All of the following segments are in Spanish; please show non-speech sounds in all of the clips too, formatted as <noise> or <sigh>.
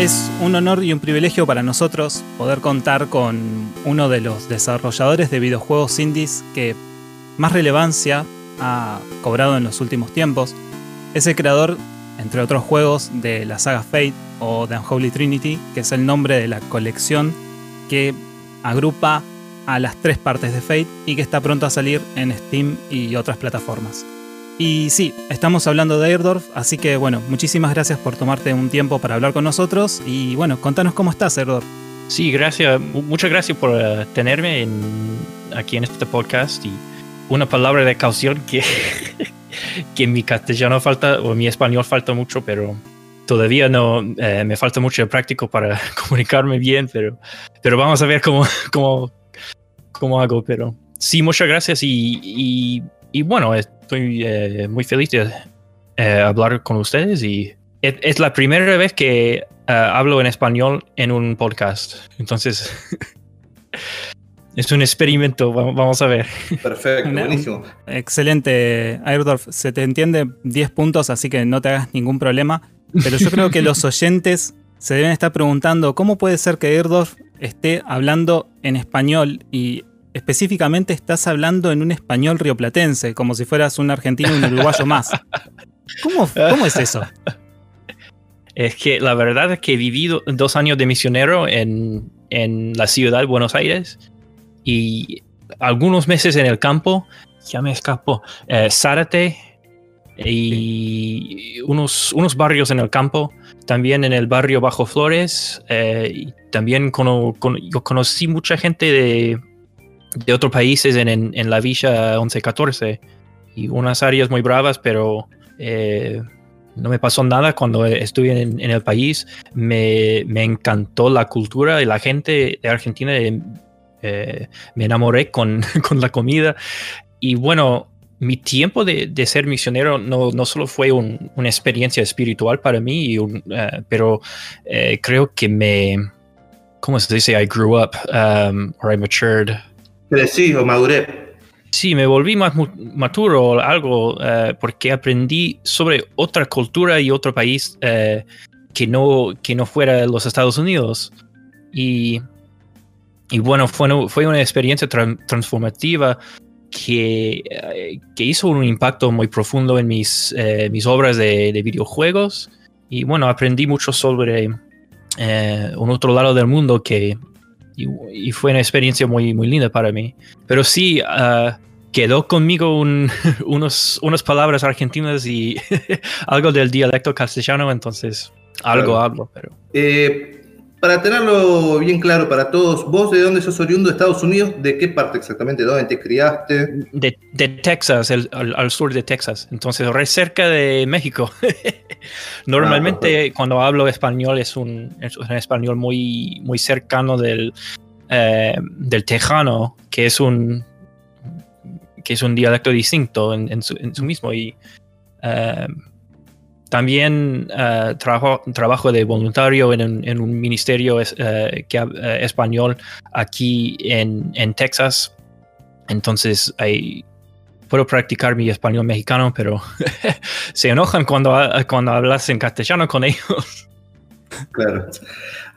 Es un honor y un privilegio para nosotros poder contar con uno de los desarrolladores de videojuegos indies que más relevancia ha cobrado en los últimos tiempos. Es el creador, entre otros juegos, de la saga Fate o The Unholy Trinity, que es el nombre de la colección que agrupa a las tres partes de Fate y que está pronto a salir en Steam y otras plataformas. Y sí, estamos hablando de Airdorf, así que bueno, muchísimas gracias por tomarte un tiempo para hablar con nosotros y bueno, contanos cómo estás, Airdorf. Sí, gracias, muchas gracias por uh, tenerme en, aquí en este podcast y una palabra de caución que, <laughs> que mi castellano falta o mi español falta mucho, pero todavía no eh, me falta mucho de práctico para <laughs> comunicarme bien, pero, pero vamos a ver cómo, <laughs> cómo, cómo hago, pero sí, muchas gracias y, y, y bueno, estoy eh, muy feliz de eh, hablar con ustedes y es, es la primera vez que uh, hablo en español en un podcast. Entonces, <laughs> es un experimento, vamos a ver. Perfecto, buenísimo. Excelente, Airdorf. Se te entiende 10 puntos, así que no te hagas ningún problema. Pero yo creo que los oyentes se deben estar preguntando cómo puede ser que Airdorf esté hablando en español y específicamente estás hablando en un español rioplatense, como si fueras un argentino y un uruguayo más. ¿Cómo, ¿Cómo, es eso? Es que la verdad es que vivido dos años de misionero en, en la ciudad de Buenos Aires y algunos meses en el campo, ya me escapo, eh, Zárate y unos, unos barrios en el campo, también en el barrio Bajo Flores, eh, y también cono, con, yo conocí mucha gente de, de otros países en, en, en, la Villa 1114 y unas áreas muy bravas, pero eh, no me pasó nada cuando estuve en, en el país. Me, me, encantó la cultura y la gente de Argentina. Eh, me enamoré con, <laughs> con, la comida. Y bueno, mi tiempo de, de ser misionero no, no solo fue un, una experiencia espiritual para mí, un, uh, pero uh, creo que me... ¿Cómo se dice? I grew up um, or I matured Crecí o maduré. Sí, me volví más maturo o algo uh, porque aprendí sobre otra cultura y otro país uh, que, no, que no fuera los Estados Unidos. Y, y bueno, fue, fue una experiencia tra transformativa que, uh, que, hizo un impacto muy profundo en mis, mis obras de, de, videojuegos. Y bueno, aprendí mucho sobre un otro lado del mundo que y, y, fue una experiencia muy, muy linda para mí. Pero sí, uh, quedó conmigo un, <laughs> unos, unas palabras argentinas y <laughs> algo del dialecto castellano, entonces algo claro. hablo. Pero... Eh, para tenerlo bien claro para todos, ¿vos de dónde sos oriundo de Estados Unidos? ¿De qué parte exactamente? ¿Dónde te criaste? De, de Texas, el, al, al, sur de Texas. Entonces, re cerca de México. <laughs> Normalmente, ah, cuando hablo español, es un, es un, español muy, muy cercano del, eh, del tejano, que es un que es un dialecto distinto en, en, su, en su, mismo. Y uh, también uh, trabajo, trabajo de voluntario en un, en un ministerio uh, que, uh, español aquí en, en, Texas. Entonces hay, puedo practicar mi español mexicano, pero <laughs> se enojan cuando, cuando hablas en castellano con ellos. Claro.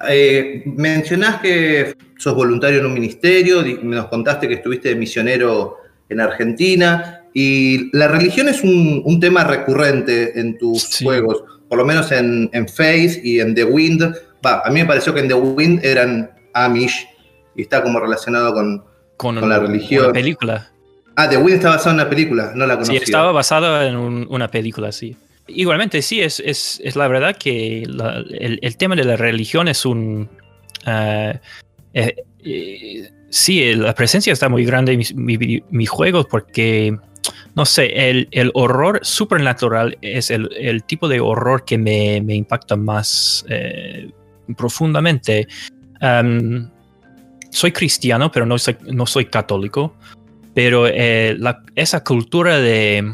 Eh, mencionás que sos voluntario en un ministerio, nos contaste que estuviste misionero en Argentina. Y la religión es un, un tema recurrente en tus sí. juegos, por lo menos en, en, Face y en The Wind. Va, a mí me pareció que en The Wind eran Amish y está como relacionado con, con, con la religión. Una película. Ah, The Wind está basado en una película, no la conocía. Sí, estaba basada en un, una película, sí. Igualmente, sí, es, es, es la verdad que la, el, el, tema de la religión es un... Uh, eh, eh, sí, la presencia está muy grande en mis, mis, mis juegos porque no sé, el, el horror supernatural es el, el, tipo de horror que me, me impacta más eh, profundamente. Soy cristiano, pero no soy, no soy católico. Pero eh, esa cultura de,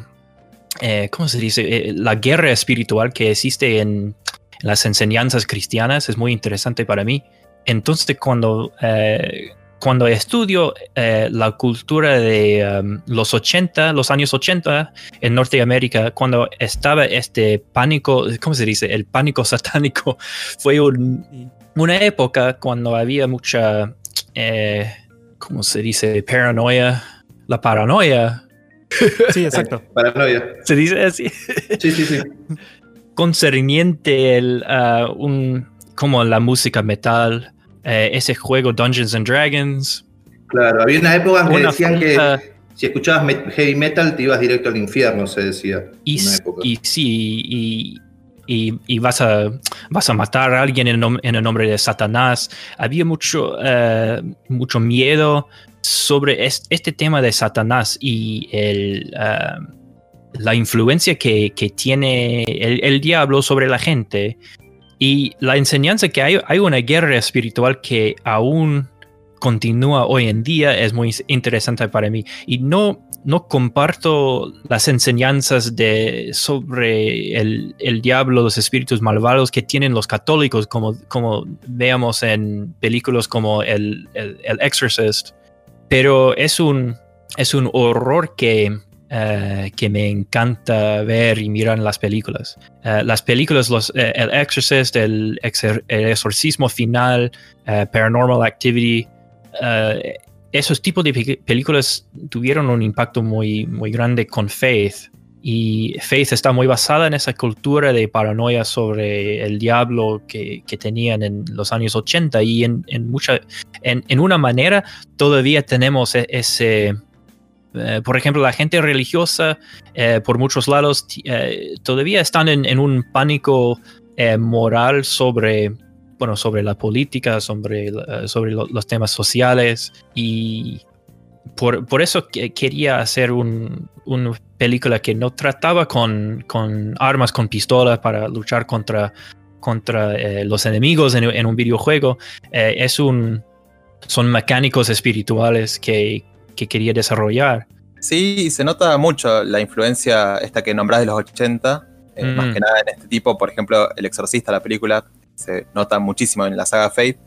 eh, ¿cómo se dice? La guerra espiritual que existe en, las enseñanzas cristianas es muy interesante para mí. entonces cuando, cuando estudio eh, la cultura de um, los 80, los años 80 en Norteamérica, cuando estaba este pánico, ¿cómo se dice? El pánico <laughs> satánico, fue un- una época cuando había mucha, eh, ¿cómo se dice? Paranoia. La paranoia, <laughs> Sí, exacto. <laughs> Paranoia. se dice así. Sí, sí, sí. concerniente el, ah, un, como la música metal, eh, ese juego Dungeons and Dragons. Claro, había una época en que decían falta- que si escuchabas me- heavy metal te ibas directo al infierno, se decía. Y, sí, y, y- y vas, a, vas a matar a alguien en, nom- en el nombre de Satanás. Había mucho, eh, mucho miedo sobre es- este tema de Satanás y el, ah, la influencia que, que tiene el, el diablo sobre la gente y la enseñanza que hay, hay una guerra espiritual que aún continúa hoy en día es muy interesante para mí y no no comparto las enseñanzas de sobre el, el diablo, los espíritus malvados que tienen los católicos, como, como veamos en películas como el, el, el Exorcist. Pero es un, es un horror que, eh, que me encanta ver y mirar las películas. Eh, las películas, los, eh, el Exorcist, el, exor- el exorcismo final, Paranormal Activity, esos tipos de pe- películas tuvieron un impacto muy, muy grande con Faith. Y Faith está muy basada en esa cultura de paranoia sobre el diablo que, que tenían en los años 80 y en, en mucha, en, en una manera todavía tenemos e- ese, eh, por ejemplo, la gente religiosa eh, por muchos lados eh, todavía están en, un pánico moral sobre, bueno, sobre la política, sobre, sobre lo- los temas sociales y por, por eso que- quería hacer un- una película que no trataba con, con armas, con pistolas para luchar contra, contra los enemigos en, un videojuego. Es un, son mecánicos espirituales que, que quería desarrollar. Sí, se nota mucho la influencia esta que nombrás de los 80, eh, Mm. más que nada en este tipo, por ejemplo, El Exorcista, la película, se nota muchísimo en la saga Fate.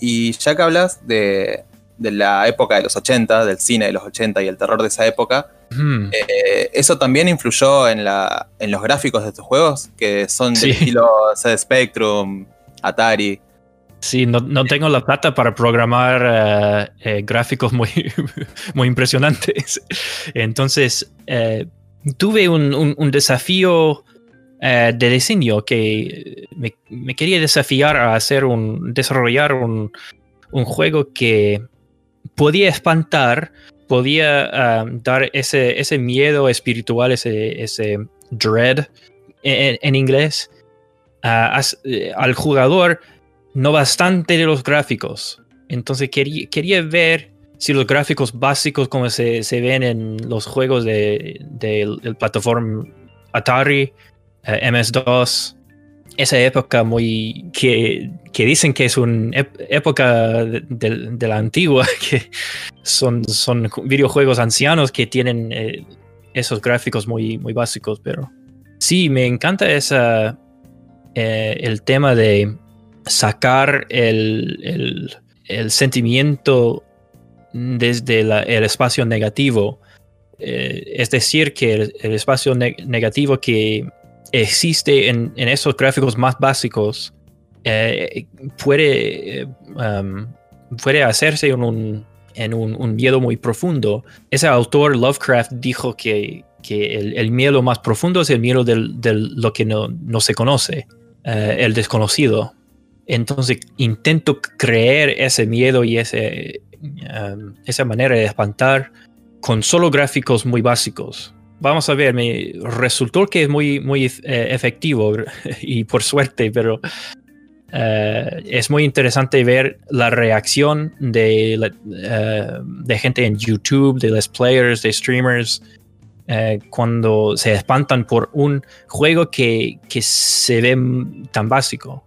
Y ya que hablas de, de la época de los 80, del cine de los 80 y el terror de esa época, Hmm. eh, ¿eso también influyó en, la, en los gráficos de estos juegos? Que son Sí. del estilo CD Spectrum, Atari. Sí, no, no tengo la plata para programar eh, eh, gráficos muy, <laughs> muy impresionantes. Entonces, eh, tuve un, desafío de diseño que me, quería desafiar a hacer un, desarrollar un, juego que podía espantar, podía ah, dar ese, ese miedo espiritual, ese, ese dread en, inglés, ah, al jugador no bastante de los gráficos. Entonces quería, quería ver si los gráficos básicos como se, se ven en los juegos de, de- del plataforma Atari, eh, MS2, esa época muy que, que dicen que es una época de, de- de la antigua, <laughs> que son, son videojuegos ancianos que tienen eh, esos gráficos muy, muy básicos, pero sí, me encanta esa, eh, el tema de sacar el, el- sentimiento desde el espacio negativo. Eh, es decir, que el, espacio ne- negativo que existe en, esos gráficos más básicos eh, puede, eh, um, puede hacerse en, un, en un, miedo muy profundo. Ese autor, Lovecraft, dijo que, que el, miedo más profundo es el miedo del, del- lo que no, no se conoce, el desconocido. Entonces intento creer ese miedo y um, esa manera de espantar con solo gráficos muy básicos. Vamos a ver, me resultó que es muy, muy eh, efectivo <laughs> y por suerte, pero eh, es muy interesante ver la reacción de, eh, de gente en YouTube, de los players, de streamers, cuando se espantan por un juego que, que se ve tan básico.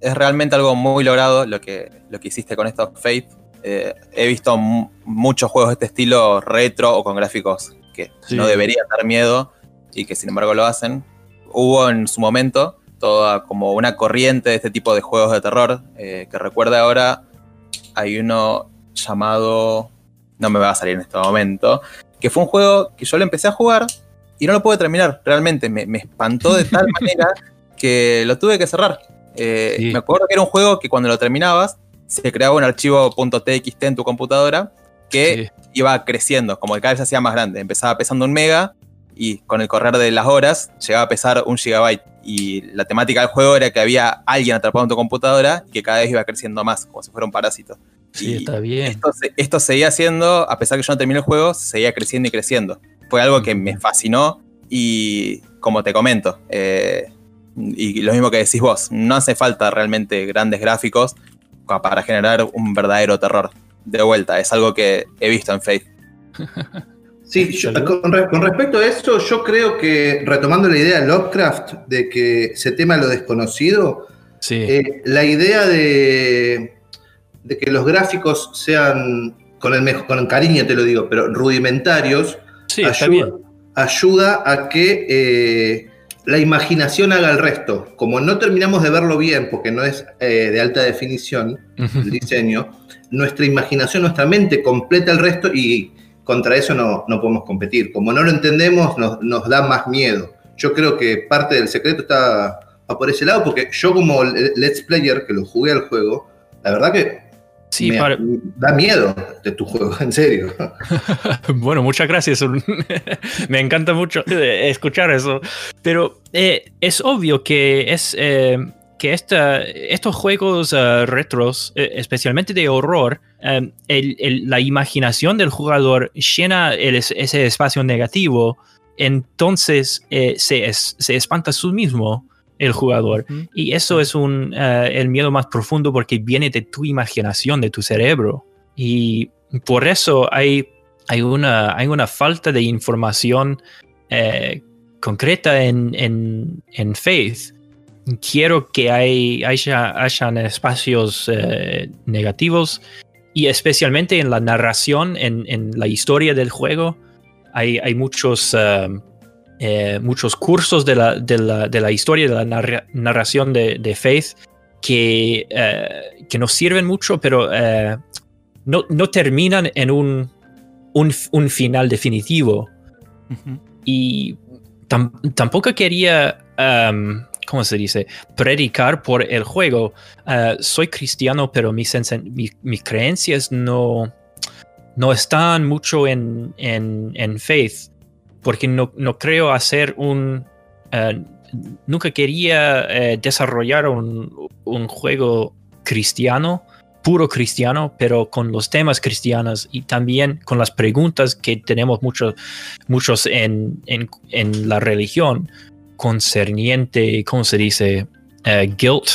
Es realmente algo muy logrado lo que, lo que hiciste con esto Faith. Eh, he visto mu- muchos juegos de este estilo retro o con gráficos que Sí. no deberían dar miedo y que sin embargo lo hacen. Hubo en su momento toda como una corriente de este tipo de juegos de terror. eh, que recuerda ahora, hay uno llamado, no me va a salir en este momento, que fue un juego que yo lo empecé a jugar y no lo pude terminar, realmente me, me espantó de tal <laughs> manera que lo tuve que cerrar. Eh, Sí. Me acuerdo que era un juego que cuando lo terminabas se creaba un archivo .txt en tu computadora que Sí. iba creciendo, como que cada vez se hacía más grande. Empezaba pesando un mega y con el correr de las horas llegaba a pesar un gigabyte. Y la temática del juego era que había alguien atrapado en tu computadora y que cada vez iba creciendo más, como si fuera un parásito. Sí, Y está bien. Esto, esto seguía haciendo, a pesar que yo no terminé el juego, seguía creciendo y creciendo. Fue algo que me fascinó y como te comento, eh, y lo mismo que decís vos, no hace falta realmente grandes gráficos para generar un verdadero terror. De vuelta, es algo que he visto en Faith. <laughs> Sí, yo- con, re- con respecto a eso, yo creo que, retomando la idea de Lovecraft, de que se tema lo desconocido, Sí. eh, la idea de, de que los gráficos sean, con el, con el cariño te lo digo, pero rudimentarios, sí, ayuda, ayuda a que eh, la imaginación haga el resto. Como no terminamos de verlo bien, porque no es eh, de alta definición el diseño, nuestra imaginación, nuestra mente completa el resto y contra eso no, no podemos competir. Como no lo entendemos, nos, nos da más miedo. Yo creo que parte del secreto está por ese lado, porque yo como le- let's player que lo jugué al juego, la verdad que Sí, me para- da miedo de tu juego, en serio. <laughs> Bueno, muchas gracias. <laughs> Me encanta mucho eh, escuchar eso. Pero eh, es obvio que es eh, que esta, estos juegos eh, retros, especialmente de horror, el- el- la imaginación del jugador llena el ese espacio negativo. Entonces eh, se, es- se espanta su mismo el jugador. Y eso es un, eh, el miedo más profundo porque viene de tu imaginación, de tu cerebro. Y por eso hay, hay, una, hay una falta de información eh, concreta en, en, en Faith. Quiero que hay, haya, hayan espacios eh, negativos y especialmente en la narración, en, en la historia del juego. Hay, hay muchos, eh, muchos cursos de la, de, la, de la historia, de la narra- narración de, de Faith que, eh, que nos sirven mucho, pero eh, no, no terminan en un, un, un final definitivo. Y tam- tampoco quería, um, ¿cómo se dice?, predicar por el juego. Uh, soy cristiano, pero mis, ense- mi- mis creencias no, no están mucho en, en, en faith, porque no, no creo hacer un... uh, nunca quería eh, desarrollar un, un juego cristiano, puro cristiano, pero con los temas cristianos y también con las preguntas que tenemos muchos muchos en, en, en la religión concerniente, ¿cómo se dice? Eh, guilt,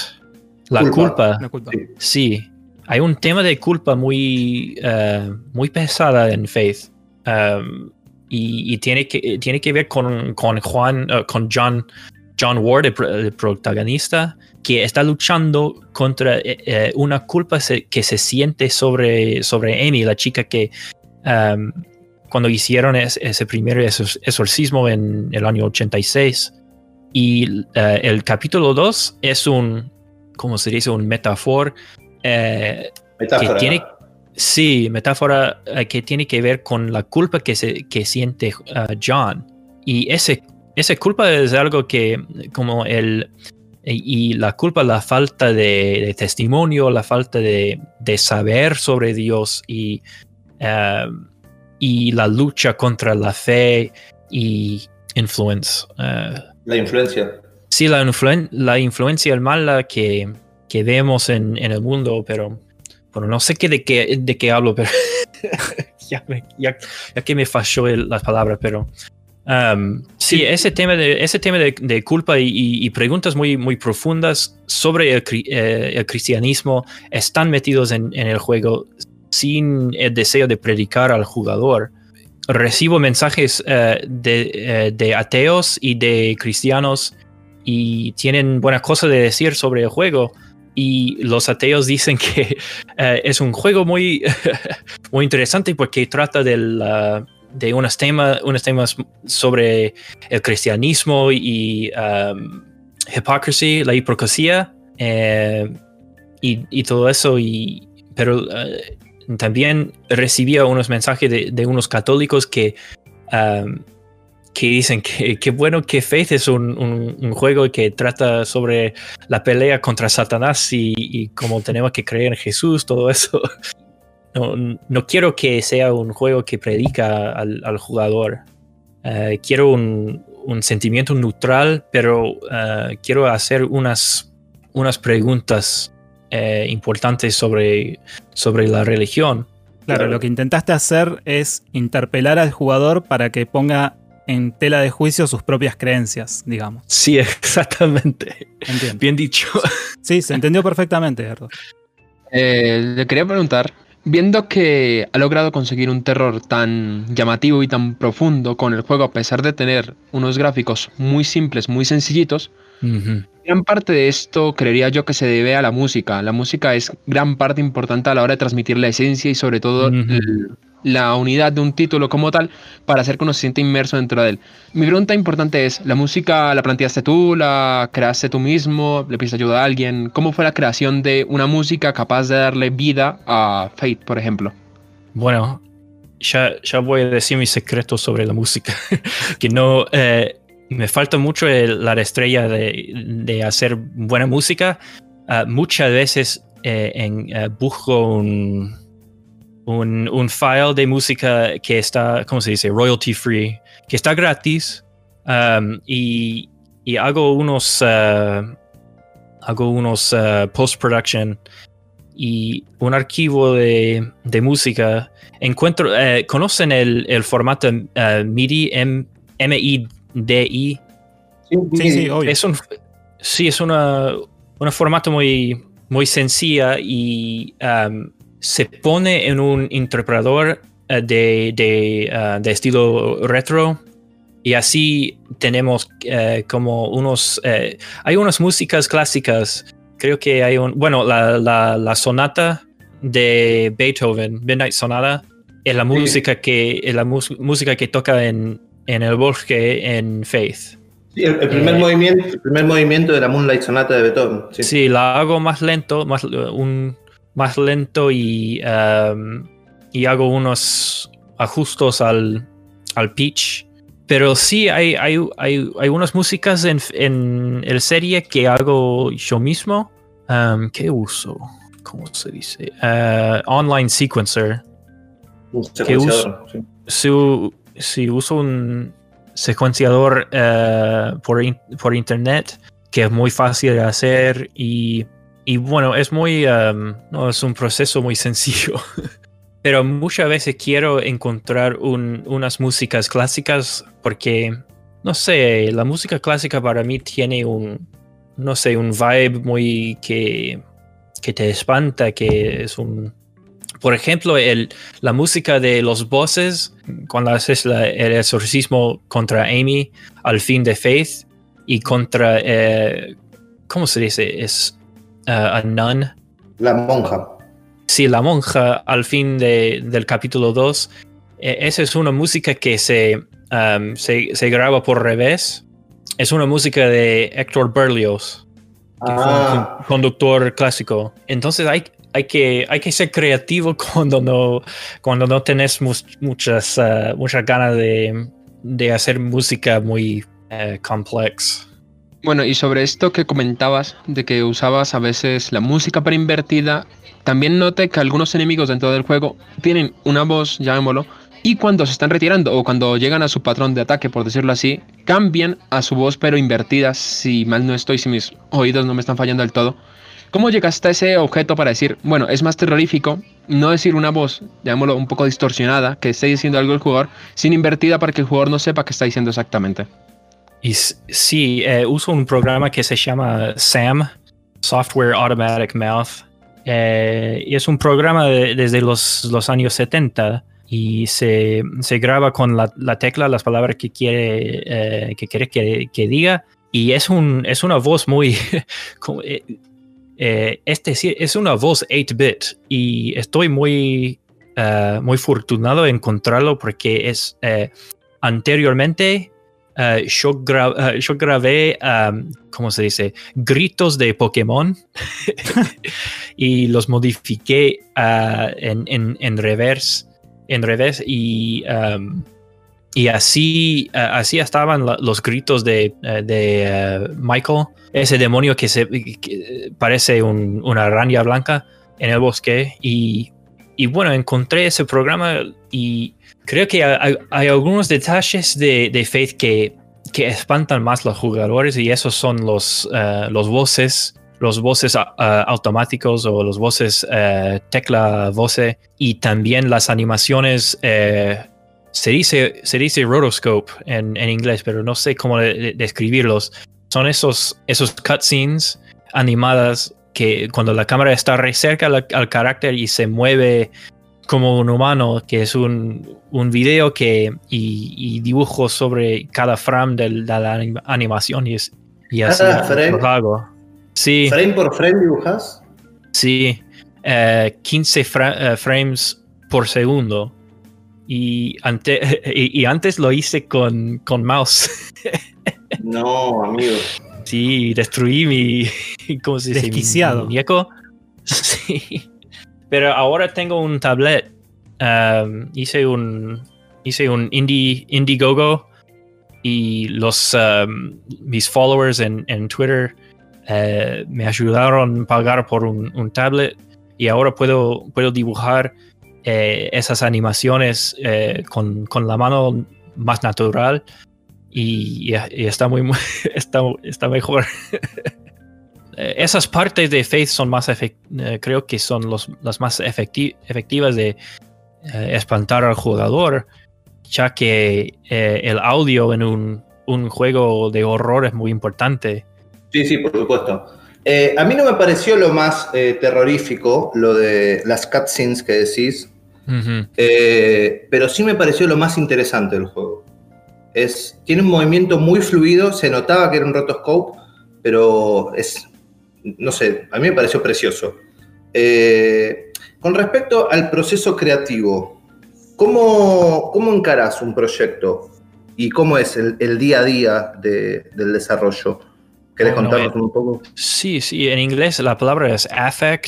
la Culpa. culpa. Una culpa. Sí. Sí, hay un tema de culpa muy, eh, muy pesada en Faith. Um, y, y tiene, que, tiene que ver con, con Juan, eh, con John, John Ward, el, el protagonista, que está luchando contra eh, eh, una culpa se- que se siente sobre, sobre Amy, la chica que um, cuando hicieron es- ese primer exor- exorcismo en el año 86. Y eh, el capítulo 2 es un, ¿cómo se dice? Un metáfora eh, que Metáfora. tiene, sí, metáfora eh, que tiene que ver con la culpa que, se, que siente eh, John. Y ese, esa culpa es algo que, como el, y y la culpa, la falta de, de testimonio, la falta de, de saber sobre Dios y, eh, y la lucha contra la fe y influence. eh, La influencia. sí, la, influen- la influencia mala que, que vemos en, en el mundo, pero bueno, no sé qué de qué, de qué hablo, pero <laughs> ya, me- ya- ya que me falló las palabras, pero um, sí, ese tema de, ese tema de, de culpa y, y- preguntas muy, muy profundas sobre el, eh, el cristianismo están metidos en, en el juego sin el deseo de predicar al jugador. Recibo mensajes eh, de, eh, de ateos y de cristianos y tienen buenas cosas de decir sobre el juego. Y los ateos dicen que <laughs> eh, es un juego muy, <laughs> muy interesante porque trata del, de unos, temas unos temas sobre el cristianismo y um, hypocrisy, la hipocresía eh, y, todo eso. Y, pero eh, también recibía unos mensajes de, de unos católicos que, um, que dicen que, que bueno que Faith es un, un- un juego que trata sobre la pelea contra Satanás y, y cómo tenemos que creer en Jesús, todo eso. <laughs> No, no quiero que sea un juego que predica al, al jugador. Eh, quiero un, un sentimiento neutral, pero eh, quiero hacer unas, unas preguntas eh, importantes sobre, sobre la religión. Claro. lo que intentaste hacer es interpelar al jugador para que ponga en tela de juicio sus propias creencias, digamos. Sí, <laughs> exactamente. Entiendo. Bien dicho. Sí, se entendió perfectamente. Eh, le quería preguntar, viendo que ha logrado conseguir un terror tan llamativo y tan profundo con el juego, a pesar de tener unos gráficos muy simples, muy sencillitos, Gran parte de esto creería yo que se debe a la música. La música es gran parte importante a la hora de transmitir la esencia y sobre todo Ujú. el- la unidad de un título como tal para hacer que uno se sienta inmerso dentro de él. Mi pregunta importante es, ¿la música la planteaste tú, la creaste tú mismo, le pediste ayuda a alguien? ¿Cómo fue la creación de una música capaz de darle vida a Fate, por ejemplo? Bueno, ya, ya voy a decir mis secretos sobre la música. <laughs> que no. eh, me falta mucho la estrella de, hacer buena música. Ah, muchas veces eh, en, eh, busco un, un, file de música que está, ¿cómo se dice? Royalty free, que está gratis. um, y, hago unos. ah, hago unos ah, post-production y un archivo de, de música. Encuentro, eh, ¿conocen el, el formato MIDI, M- M-I-D-I? Sí, sí, obvio. Es un, sí, es una, un formato muy, muy sencilla y um, se pone en un interpretador eh, de, de, ah, de estilo retro. Y así tenemos eh, como unos... eh, hay unas músicas clásicas, creo que hay un... Bueno, la, la, la sonata de Beethoven, Midnight Sonata, es la música que, es la música que toca en, en el bosque en Faith. Sí, el, el primer Eh. movimiento, el primer movimiento de la Moonlight Sonata de Beethoven. Sí. Sí, la hago más lento, más, un, más lento y, um, y hago unos ajustos al, al pitch. Pero sí, hay, hay, hay, hay unas músicas en, en el serie que hago yo mismo. Um, ¿Qué uso? ¿Cómo se dice? Uh, online sequencer. Un ¿Qué uso? sí. Si, si uso un secuenciador eh, por, por internet, que es muy fácil de hacer y, y bueno, es muy, um, no, es un proceso muy sencillo. <laughs> Pero muchas veces quiero encontrar un- unas músicas clásicas porque, no sé, la música clásica para mí tiene un, no sé, un vibe muy que, que te espanta, que es un... Por ejemplo, el, la música de los bosses, cuando haces la- el exorcismo contra Amy al fin de Faith y contra, eh, ¿cómo se dice? Es uh, a nun. La monja. Sí, la monja al fin de- del capítulo 2. eh, esa es una música que se, um, se, se graba por revés. Es una música de Héctor Berlioz que fue un Ah, con- conductor clásico. Entonces hay, hay, que, hay que ser creativo <laughs> cuando no, cuando no tenés muchas, eh, muchas ganas de, de hacer música muy eh, complex. Bueno, y sobre esto que comentabas, de que usabas a veces la música preinvertida, también noté que algunos enemigos dentro del juego tienen una voz, llamémoslo, y cuando se están retirando o cuando llegan a su patrón de ataque, por decirlo así, cambian a su voz pero invertida, si mal no estoy, si mis oídos no me están fallando del todo. ¿Cómo llegaste a ese objeto para decir, bueno, es más terrorífico no decir una voz, llamémoslo un poco distorsionada, que esté diciendo algo el jugador, sin invertida para que el jugador no sepa qué está diciendo exactamente? Y sí, eh, uso un programa que se llama SAM, Software Automatic Mouth. eh, y es un programa de- desde los, años 70 y se, se graba con la, la tecla las palabras que quiere, eh, que, quiere que, que diga. Y es, un, es una voz muy... <laughs> eh, eh, es decir, es una voz 8-bit y estoy muy, eh, muy afortunado de encontrarlo porque es... eh, anteriormente yo, gra- yo grabé, um, ¿cómo se dice? Gritos de Pokémon <laughs> y los modifiqué ah, en, en, en reverse, en revés y, um, y así, ah, así estaban los gritos de, eh, de eh, Michael, ese demonio que, se, parece un- una araña blanca en el bosque y, y bueno, encontré ese programa y creo que hay, algunos detalles de, de Faith que, que espantan más los jugadores y esos son los, eh, los voces, los voces ah, automáticos o los voces eh, tecla voce y también las animaciones. eh, se dice, se dice rotoscope en, en inglés, pero no sé cómo de- de- describirlos. Son esos, esos cutscenes animadas que cuando la cámara está re cerca al, al carácter y se mueve como un humano, que es un, un video que, y, y dibujos sobre cada frame de la anim- animación y, es, y así Cada frame. lo hago. Sí, ¿Frame por frame dibujas? sí. eh, 15 fra- eh, frames por segundo. Y, ante, <laughs> y, y antes lo hice con, con mouse. <laughs> No, amigo. Sí, destruí mi. <laughs> ¿Cómo se dice? Mi Desquiciado. muñeco. Sí. Pero ahora tengo un tablet. Um, hice un. Hice un Indie, Indiegogo. Y los. um, mis followers en, en Twitter eh, me ayudaron a pagar por un, un tablet. Y ahora puedo, puedo dibujar eh, esas animaciones eh, con, con la mano más natural. Y, está muy, <laughs> está, está mejor. <laughs> Esas partes de Faith son más eh, creo que son los, las más efecti- efectivas de espantar al jugador, ya que el audio en un, un juego de horror es muy importante. Sí, sí, por supuesto. A mí no me pareció lo más terrorífico, lo de las cutscenes que decís, Eh, pero sí me pareció lo más interesante del juego. Es, tiene un movimiento muy fluido, se notaba que era un rotoscope, pero es, no sé, a mí me pareció precioso. Eh, con respecto al proceso creativo, ¿cómo, cómo encarás un proyecto y cómo es el, el día a día de- del desarrollo? ¿Querés Bueno, contarnos eh, un poco? Sí, sí, en inglés la palabra es affect,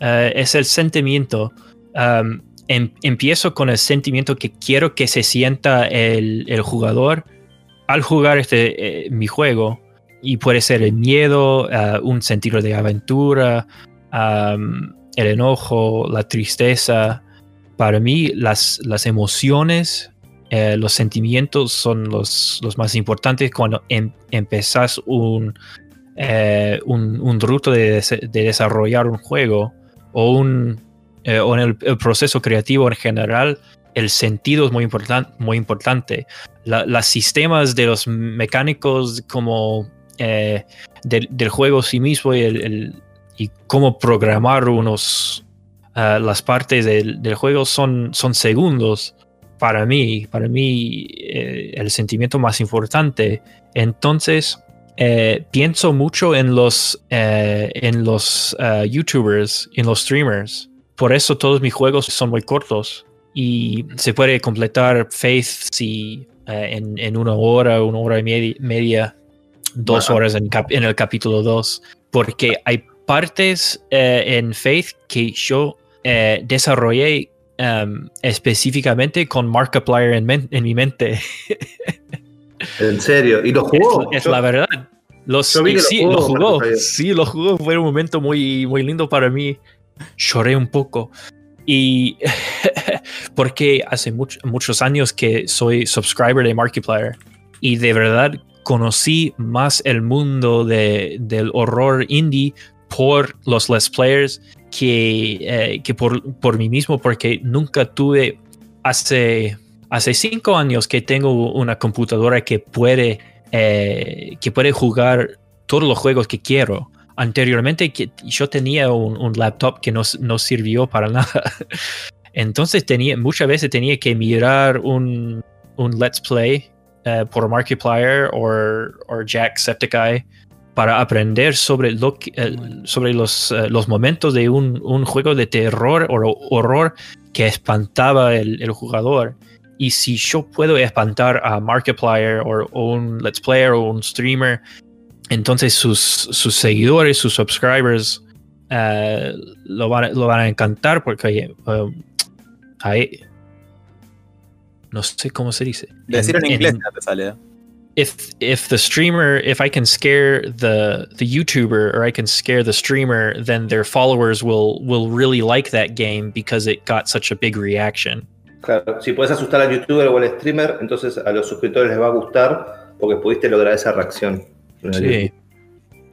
es el sentimiento. Um, em- empiezo con el sentimiento que quiero que se sienta el, jugador al jugar este, eh, mi juego. Y puede ser el miedo, uh, un sentido de aventura, el enojo, la tristeza. Para mí, las, las emociones, eh, los sentimientos son los, los más importantes cuando em- empezás un, eh, un, un ruto de, de desarrollar un juego o, un, eh, o en el, proceso creativo en general, el sentido es muy, importan- muy importante. La- los sistemas de los mecánicos como eh, del, juego sí mismo y, cómo programar unos, ah, las partes del, juego son, segundos para mí. Para mí eh, el sentimiento más importante. Entonces, eh, pienso mucho en los, eh, en los ah, YouTubers, en los streamers. Por eso todos mis juegos son muy cortos y se puede completar Faith si eh, en, en una hora, una hora y media, media dos Wow. horas en, cap- en el capítulo 2, porque hay partes eh, en Faith que yo eh, desarrollé em, específicamente con Markiplier en, en mi mente. En serio. ¿Y lo jugó? Es, es Yo- la verdad. Los, sí, lo jugó. Sí, lo jugó. Fue un momento muy, muy lindo para mí. Lloré un poco. Y <laughs> porque hace much- muchos años que soy subscriber de Markiplier. Y de verdad conocí más el mundo de- del horror indie por los Let's Players que, eh, que por, por mí mismo, porque nunca tuve hace, hace cinco años que tengo una computadora que puede, eh, que puede jugar todos los juegos que quiero. Anteriormente yo tenía un, laptop que no, no sirvió para <laughs> nada. Entonces tenía, muchas veces tenía que mirar un, un Let's Play eh, por Markiplier o Jacksepticeye para aprender sobre, lo eh, sobre los, eh, los momentos de un, un juego de terror o horror que espantaba el, jugador. Y si yo puedo espantar a Markiplier o un Let's Player o un streamer, entonces sus, sus seguidores, sus subscribers eh, lo, van, a- lo van a encantar porque um, hay- no sé cómo se dice. Decirlo en En- inglés en- ya te sale. ¿eh? if if the streamer if I can scare the the YouTuber or I can scare the streamer, then their followers will will really like that game because it got such a big reaction. Claro, si puedes asustar al youtuber o al streamer, entonces a los suscriptores les va a gustar porque pudiste lograr esa reacción. Sí.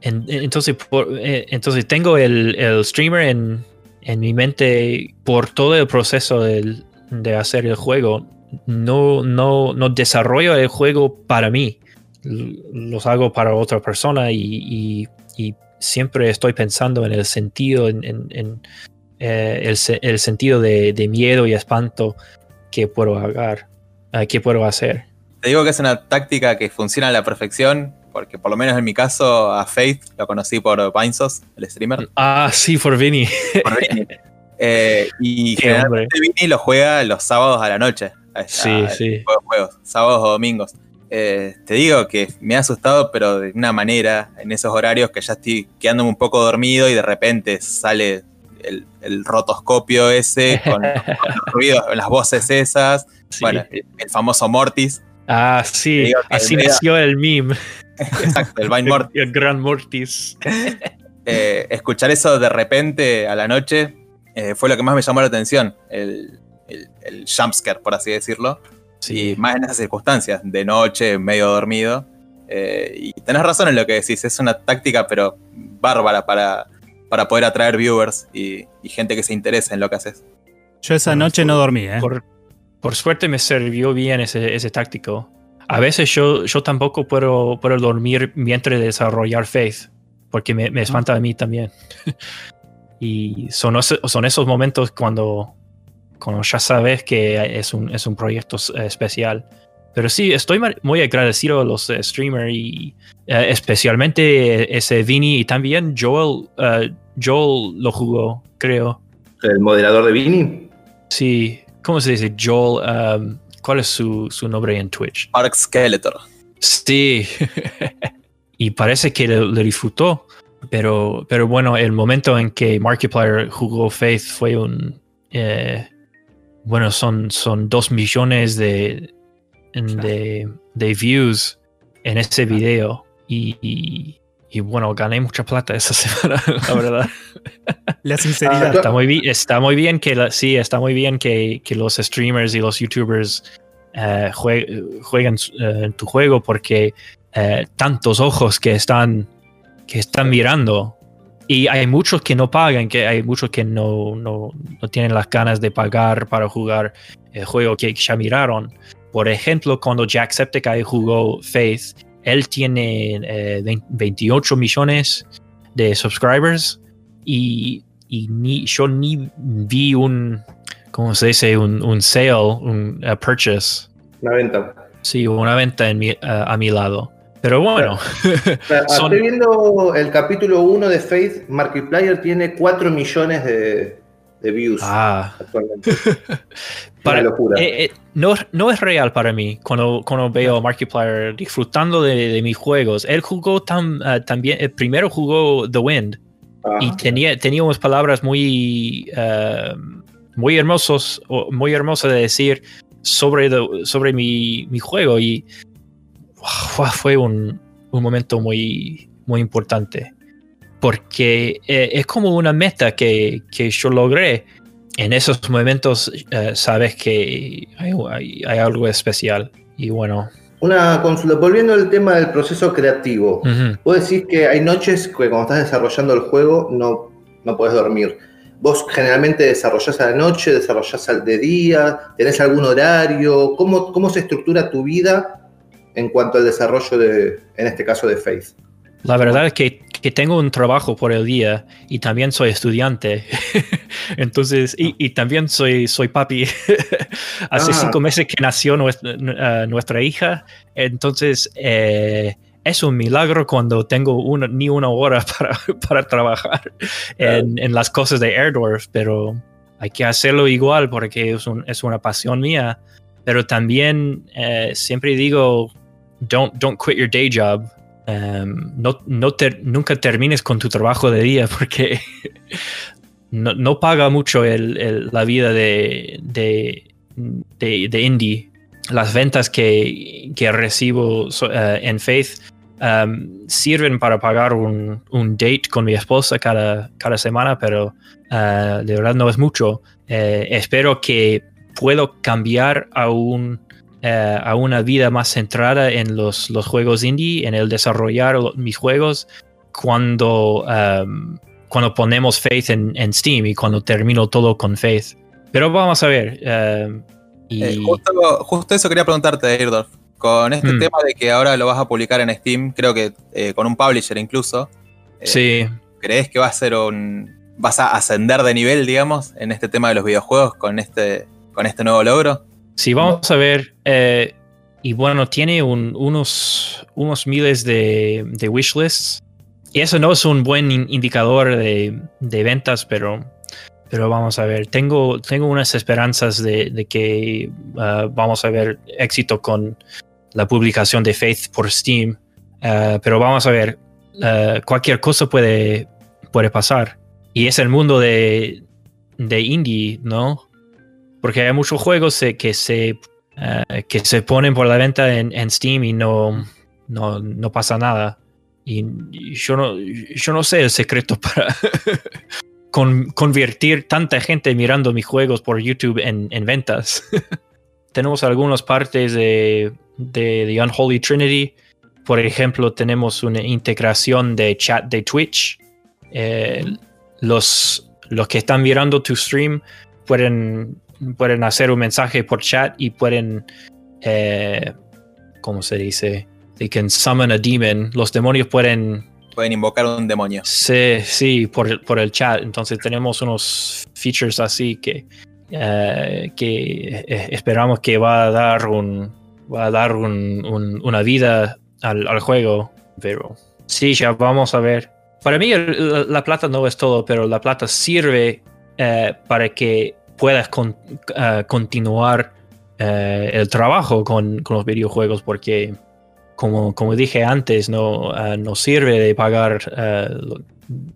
En- entonces, por- eh, entonces tengo el, el streamer en, en mi mente por todo el proceso del- de hacer el juego. No, no, no desarrollo el juego para mí. Los hago para otra persona y, y- y siempre estoy pensando en el sentido, en, en- en, eh, el, se- el sentido de, de miedo y espanto que puedo hacer. eh, que puedo hacer. Te digo que es una táctica que funciona a la perfección, porque por lo menos en mi caso a Faith lo conocí por Vinesos, el streamer. Ah, sí, por Vinny. por Vini. <laughs> Eh, y generalmente Vini lo juega los sábados a la noche. a- Sí, a- sí. juegos, juegos, sábados o domingos. Eh, te digo que me ha asustado, pero de una manera, en esos horarios que ya estoy quedándome un poco dormido y de repente sale el, el rotoscopio ese con, <laughs> con los ruidos, las voces esas. Sí. Bueno, el, el famoso Mortis. Ah, sí, así nació el meme. Exacto, el Vine Mortis. El gran Mortis. <laughs> Eh, escuchar eso de repente a la noche eh, fue lo que más me llamó la atención. El, el, el jumpscare, por así decirlo. Y más en esas circunstancias, de noche, medio dormido. Eh, y tenés razón en lo que decís, es una táctica, pero bárbara para, para poder atraer viewers y, y gente que se interese en lo que haces. Yo esa noche no dormí, ¿eh? Por, por suerte me sirvió bien ese, ese táctico. A veces yo, yo tampoco puedo, puedo dormir mientras desarrollar Faith, porque me, me espanta a mí también. <laughs> y son, esos- son esos momentos cuando, cuando ya sabes que es un, es un proyecto especial. Pero sí, estoy muy agradecido a los eh, streamers y eh, especialmente ese Vini y también Joel, eh, Joel lo jugó, creo. El moderador de Vini. Sí, ¿cómo se dice? Joel, um, ¿cuál es su, su nombre en Twitch? Arc Skeletor. Sí, <laughs> y parece que lo, lo disfrutó, pero, pero bueno, el momento en que Markiplier jugó Faith fue un... eh, bueno, son, son dos millones de, de, de views en ese video y, y, y bueno, gané mucha plata esa <laughs> semana, la verdad. La sinceridad. Ah, Está muy, bi- está muy bien que la- sí, está muy bien que, que los streamers y los youtubers eh, jue- jueguen eh, en tu juego porque eh, tantos ojos que están que están mirando y hay muchos que no pagan, que hay muchos que no, no, no tienen las ganas de pagar para jugar el juego que ya miraron. Por ejemplo, cuando Jacksepticeye jugó Faith, él tiene eh, 20 28 millones de subscribers y, y ni, yo ni vi un, ¿cómo se dice? Un, un sale, un purchase. Una venta. Sí, una venta en mi- a- a mi lado. Pero bueno, <laughs> O sea, Son- Estoy viendo el capítulo 1 de Faith. Markiplier tiene 4 millones de, de views ah, actualmente. <laughs> para- Una locura. eh, eh, no, no es real para mí cuando, cuando veo a Markiplier disfrutando de, de mis juegos. Él jugó ah, también, eh, primero jugó The Wind Ah, y tenía, tenía unas palabras muy, eh, muy hermosos, o muy hermosas de decir sobre, the- sobre mi, mi juego y wow, fue un, un momento muy, muy importante porque eh, es como una meta que, que yo logré. En esos momentos eh, sabes que hay, hay- hay algo especial y bueno. Una consulta. Volviendo al tema del proceso creativo. ujú. Vos decís que hay noches que cuando estás desarrollando el juego no, no podés dormir. ¿Vos generalmente desarrollás a la noche, desarrollás al de día? ¿Tenés algún horario? ¿Cómo, cómo se estructura tu vida en cuanto al desarrollo de, en este caso, de Faith? La verdad es que, que tengo un trabajo por el día y también soy estudiante. <laughs> Entonces, y, y también soy, soy papi. <laughs> Hace Ah. cinco meses que nació nuestra, nuestra hija. Entonces, eh, es un milagro cuando tengo una, ni una hora <laughs> para, para trabajar en, en las cosas de Airdorf, pero hay que hacerlo igual porque es, un- es una pasión mía. pero también eh, siempre digo, don't, don't quit your day job. Um, no, no nunca termines con tu trabajo de día porque <laughs> no, no paga mucho el- la vida de, de, de, de indie. Las ventas que, que recibo eh, en Faith um, sirven para pagar un, un date con mi esposa cada, cada semana, pero eh, de verdad no es mucho. Eh, espero que puedo cambiar a, un, eh, a una vida más centrada en los, los juegos indie, en el desarrollar mis juegos cuando, um, cuando ponemos Faith en, en Steam y cuando termino todo con Faith. Pero vamos a ver. um, y, Eh, justo, justo eso quería preguntarte, Airdorf. Con este Mm. tema de que ahora lo vas a publicar en Steam, creo que eh, con un publisher incluso, eh, sí, ¿crees que va a ser un. vas a ascender de nivel, digamos, en este tema de los videojuegos con este, con este nuevo logro? Sí, vamos a ver. eh, y bueno, tiene un- unos, unos miles de, de wishlists. Y eso no es un buen in- indicador de, de ventas, pero, pero vamos a ver. Tengo, tengo unas esperanzas de, de que ah, vamos a ver éxito con la publicación de Faith por Steam. Ah, pero vamos a ver. ah, cualquier cosa puede, puede pasar. Y es el mundo de, de indie, ¿no? Porque hay muchos juegos eh, que se, eh, que se ponen por la venta en, Steam y no, no, no pasa nada. Y, yo, no, yo no sé el secreto <laughs> para con- convertir tanta gente mirando mis juegos por YouTube en, en ventas. <laughs> tenemos algunas partes de, de The Unholy Trinity. Por ejemplo, tenemos una integración de chat de Twitch. Eh, los, los que están mirando tu stream pueden, pueden hacer un mensaje por chat y pueden, eh, ¿cómo se dice? They can summon a demon. Los demonios pueden, Pueden invocar un demonio. sí, sí, por, por el chat. Entonces tenemos unos features así que, eh, que eh, esperamos que va a dar un, va a dar un- un- una vida al, al juego. Pero sí, ya vamos a ver. Para mí la, la plata no es todo, pero la plata sirve eh, para que puedas con- eh, continuar eh, el trabajo con, con los videojuegos porque como, como dije antes, no, eh, no sirve de pagar lo-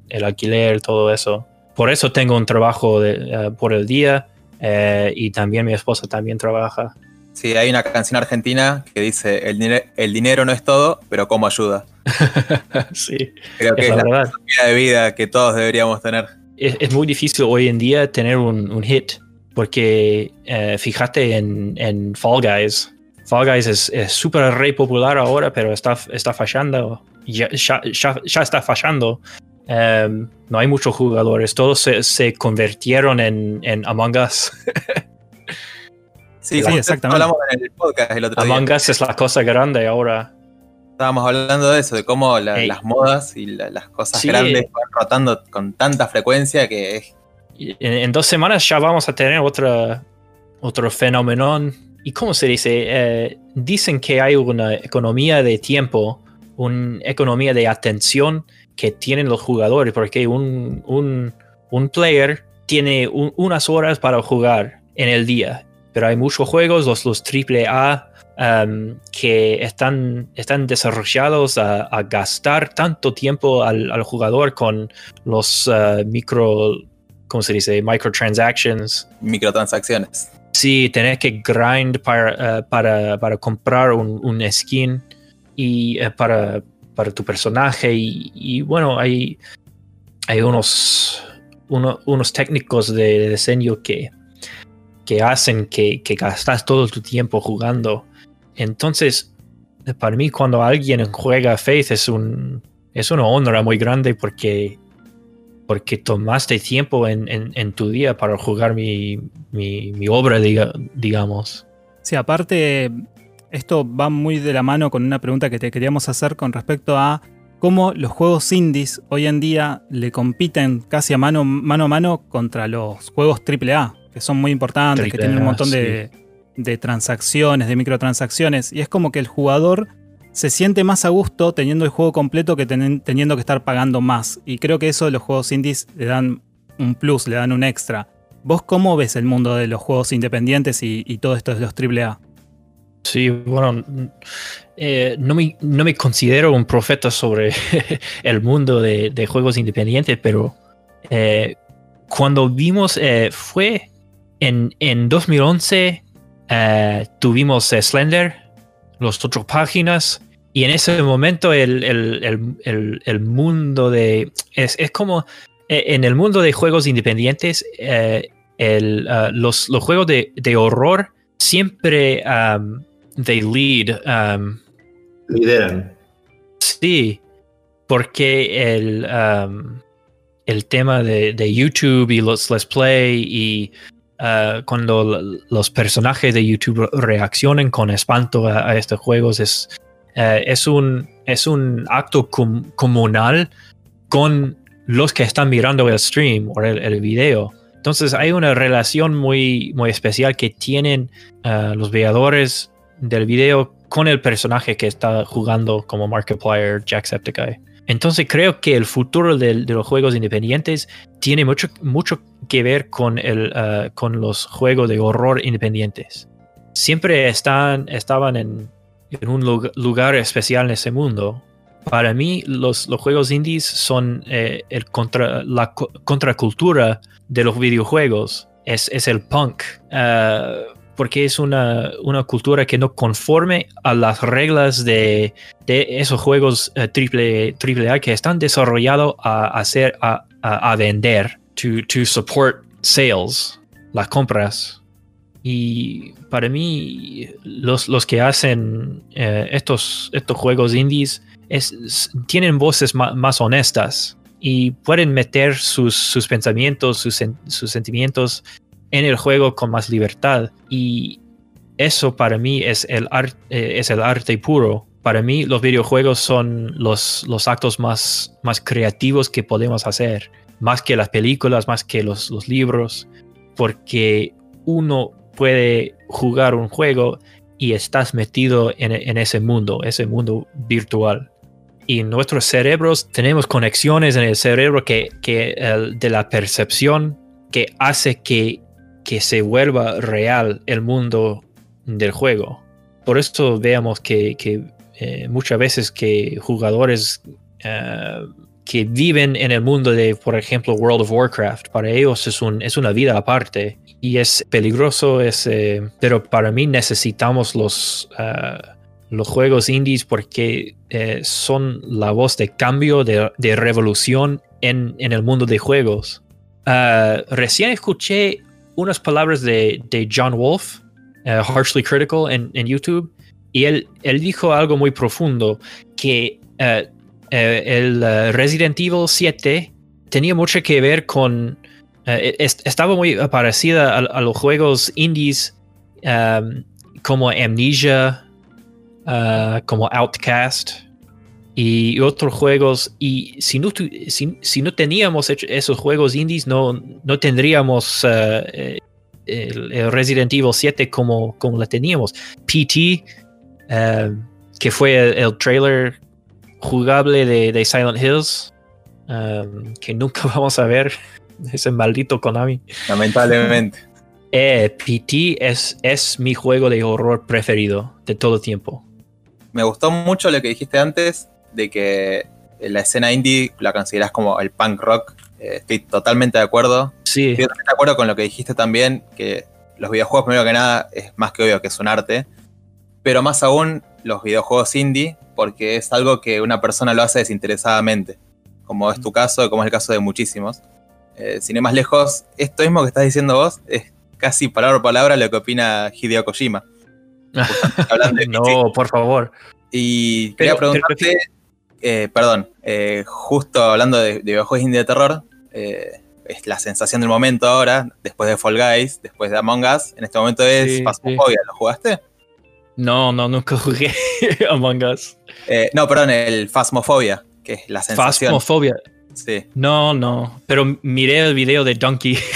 el alquiler, todo eso. Por eso tengo un trabajo de, por el día eh, y también mi esposa también trabaja. Sí, hay una canción argentina que dice: el, el dinero no es todo, pero cómo ayuda. <laughs> sí, Creo que es es la la verdad. de vida que todos deberíamos tener. Es, es muy difícil hoy en día tener un, un hit porque eh, fíjate en, en Fall Guys. Fall Guys es súper re popular ahora, pero está, está fallando. Ya, ya- ya- ya está fallando. Em, no hay muchos jugadores. Todos se, se convirtieron en, en Among Us. <laughs> Sí, Sí, exactamente. Hablamos en el podcast el otro día. Among Us es la cosa grande ahora. Estábamos hablando de eso, de cómo la- las modas y la- las cosas Sí. grandes van rotando con tanta frecuencia que es En, en dos semanas ya vamos a tener otra, otro fenómeno. ¿Y cómo se dice? Eh, dicen que hay una economía de tiempo, una economía de atención que tienen los jugadores, porque un, un, un player tiene un- unas horas para jugar en el día, pero hay muchos juegos, los, los AAA, um, que están, están desarrollados a, a gastar tanto tiempo al, al jugador con los uh, micro, ¿cómo se dice? Microtransactions. microtransacciones. Sí, tenés que grind para, eh, para, para comprar un, un skin y eh, para, para tu personaje. Y, y bueno, hay, hay unos, uno- unos técnicos de diseño que, que hacen que, que gastas todo tu tiempo jugando. Entonces, para mí, cuando alguien juega Faith es, un, es una honra muy grande porque, porque tomaste tiempo en, en- en tu día para jugar mi, mi, mi obra, diga- digamos. Sí, aparte, esto va muy de la mano con una pregunta que te queríamos hacer con respecto a cómo los juegos indies hoy en día le compiten casi a mano, mano a mano contra los juegos AAA, que son muy importantes, que tienen un montón de, de transacciones, de microtransacciones, y es como que el jugador se siente más a gusto teniendo el juego completo que teniendo que estar pagando más. Y creo que eso los juegos indies le dan un plus, le dan un extra. ¿Vos cómo ves el mundo de los juegos independientes y, todo esto de los AAA? Sí, bueno, eh, no, me, no me considero un profeta sobre <laughs> el mundo de, de juegos independientes, pero eh, cuando vimos, eh, fue en, en 2011, eh, tuvimos eh, Slender, las otras páginas, y en ese momento el, el- el- el- mundo de... Es, es como eh, en el mundo de juegos independientes, el, ah, los, los juegos de, de horror siempre um, they lead. um, Lideran. Sí, porque el, um, el tema de, de YouTube y los Let's Play y uh, cuando los personajes de YouTube reaccionan con espanto a, estos juegos es, eh, es, un, es un acto com- comunal con los que están mirando el stream o el, el video. Entonces hay una relación muy, muy especial que tienen uh, los veedores del video con el personaje que está jugando como Markiplier, Jacksepticeye. Entonces creo que el futuro de, los juegos independientes tiene mucho, mucho que ver con, el, uh, con los juegos de horror independientes. Siempre están, estaban en, en un lug- lugar especial en ese mundo. Para mí, los, los juegos indies son eh, el contra, la co- contracultura de los videojuegos. Es, es el punk. Uh, porque es una, una cultura que no conforme a las reglas de, de esos juegos eh, triple, triple A que están desarrollados a, a, a- vender, to, to support sales, las compras. Y para mí, los, los que hacen eh, estos, estos juegos indies es- tienen voces ma- más honestas y pueden meter sus, sus pensamientos, sus, sus sentimientos en el juego con más libertad. Y eso para mí es el, ar- eh, es el arte puro. Para mí los videojuegos son los, los actos más, más creativos que podemos hacer, más que las películas, más que los, los libros, porque uno puede jugar un juego y estás metido en, en ese mundo, ese mundo virtual. Y nuestros cerebros tenemos conexiones en el cerebro que, que el- de la percepción que hace que, que se vuelva real el mundo del juego. Por esto veamos que, eh, muchas veces que jugadores eh, que viven en el mundo de, por ejemplo, World of Warcraft, para ellos es, un, es una vida aparte y es peligroso, es, eh, pero para mí necesitamos los, los juegos indies porque son la voz de cambio, de, de revolución en, en el mundo de juegos. Ah, recién escuché unas palabras de, de John Wolf, eh, Harshly Critical, en, en YouTube, y él, él dijo algo muy profundo, que eh, eh, el Resident Evil 7 tenía mucho que ver con... est- estaba muy parecida a, a los juegos indies como Amnesia, como Outcast y otros juegos. Y si no, si, si no teníamos hecho esos juegos indies, no, no tendríamos eh, eh, el, el Resident Evil 7 como, como la teníamos. PT, eh, que fue el, el trailer jugable de, de Silent Hills, um, que nunca <laughs> vamos a ver. Ese maldito Konami. Lamentablemente. Eh, PT es, es mi juego de horror preferido de todo tiempo. Me gustó mucho lo que dijiste antes de que la escena indie la consideras como el punk rock. Eh, estoy totalmente de acuerdo. Sí, Estoy totalmente de acuerdo con lo que dijiste también, que los videojuegos, primero que nada, es más que obvio que es un arte, pero más aún los videojuegos indie, porque es algo que una persona lo hace desinteresadamente, como es tu caso, como es el caso de muchísimos. Eh, sin ir más lejos, esto mismo que estás diciendo vos es casi palabra por palabra lo que opina Hideo Kojima. <laughs> Hablando de no, por favor. y quería Pero- pero- preguntarte, eh, perdón, eh, justo hablando de, de videojuegos indie de terror, eh, es la sensación del momento ahora, después de Fall Guys, después de Among Us, en este momento es Sí, Phasmophobia, ¿lo jugaste? No, no, nunca jugué <laughs> Among Us. Eh, no, perdón, el Phasmophobia, que es la sensación. Phasmophobia. Sí. No, no. Pero miré el video de Donkey. <laughs>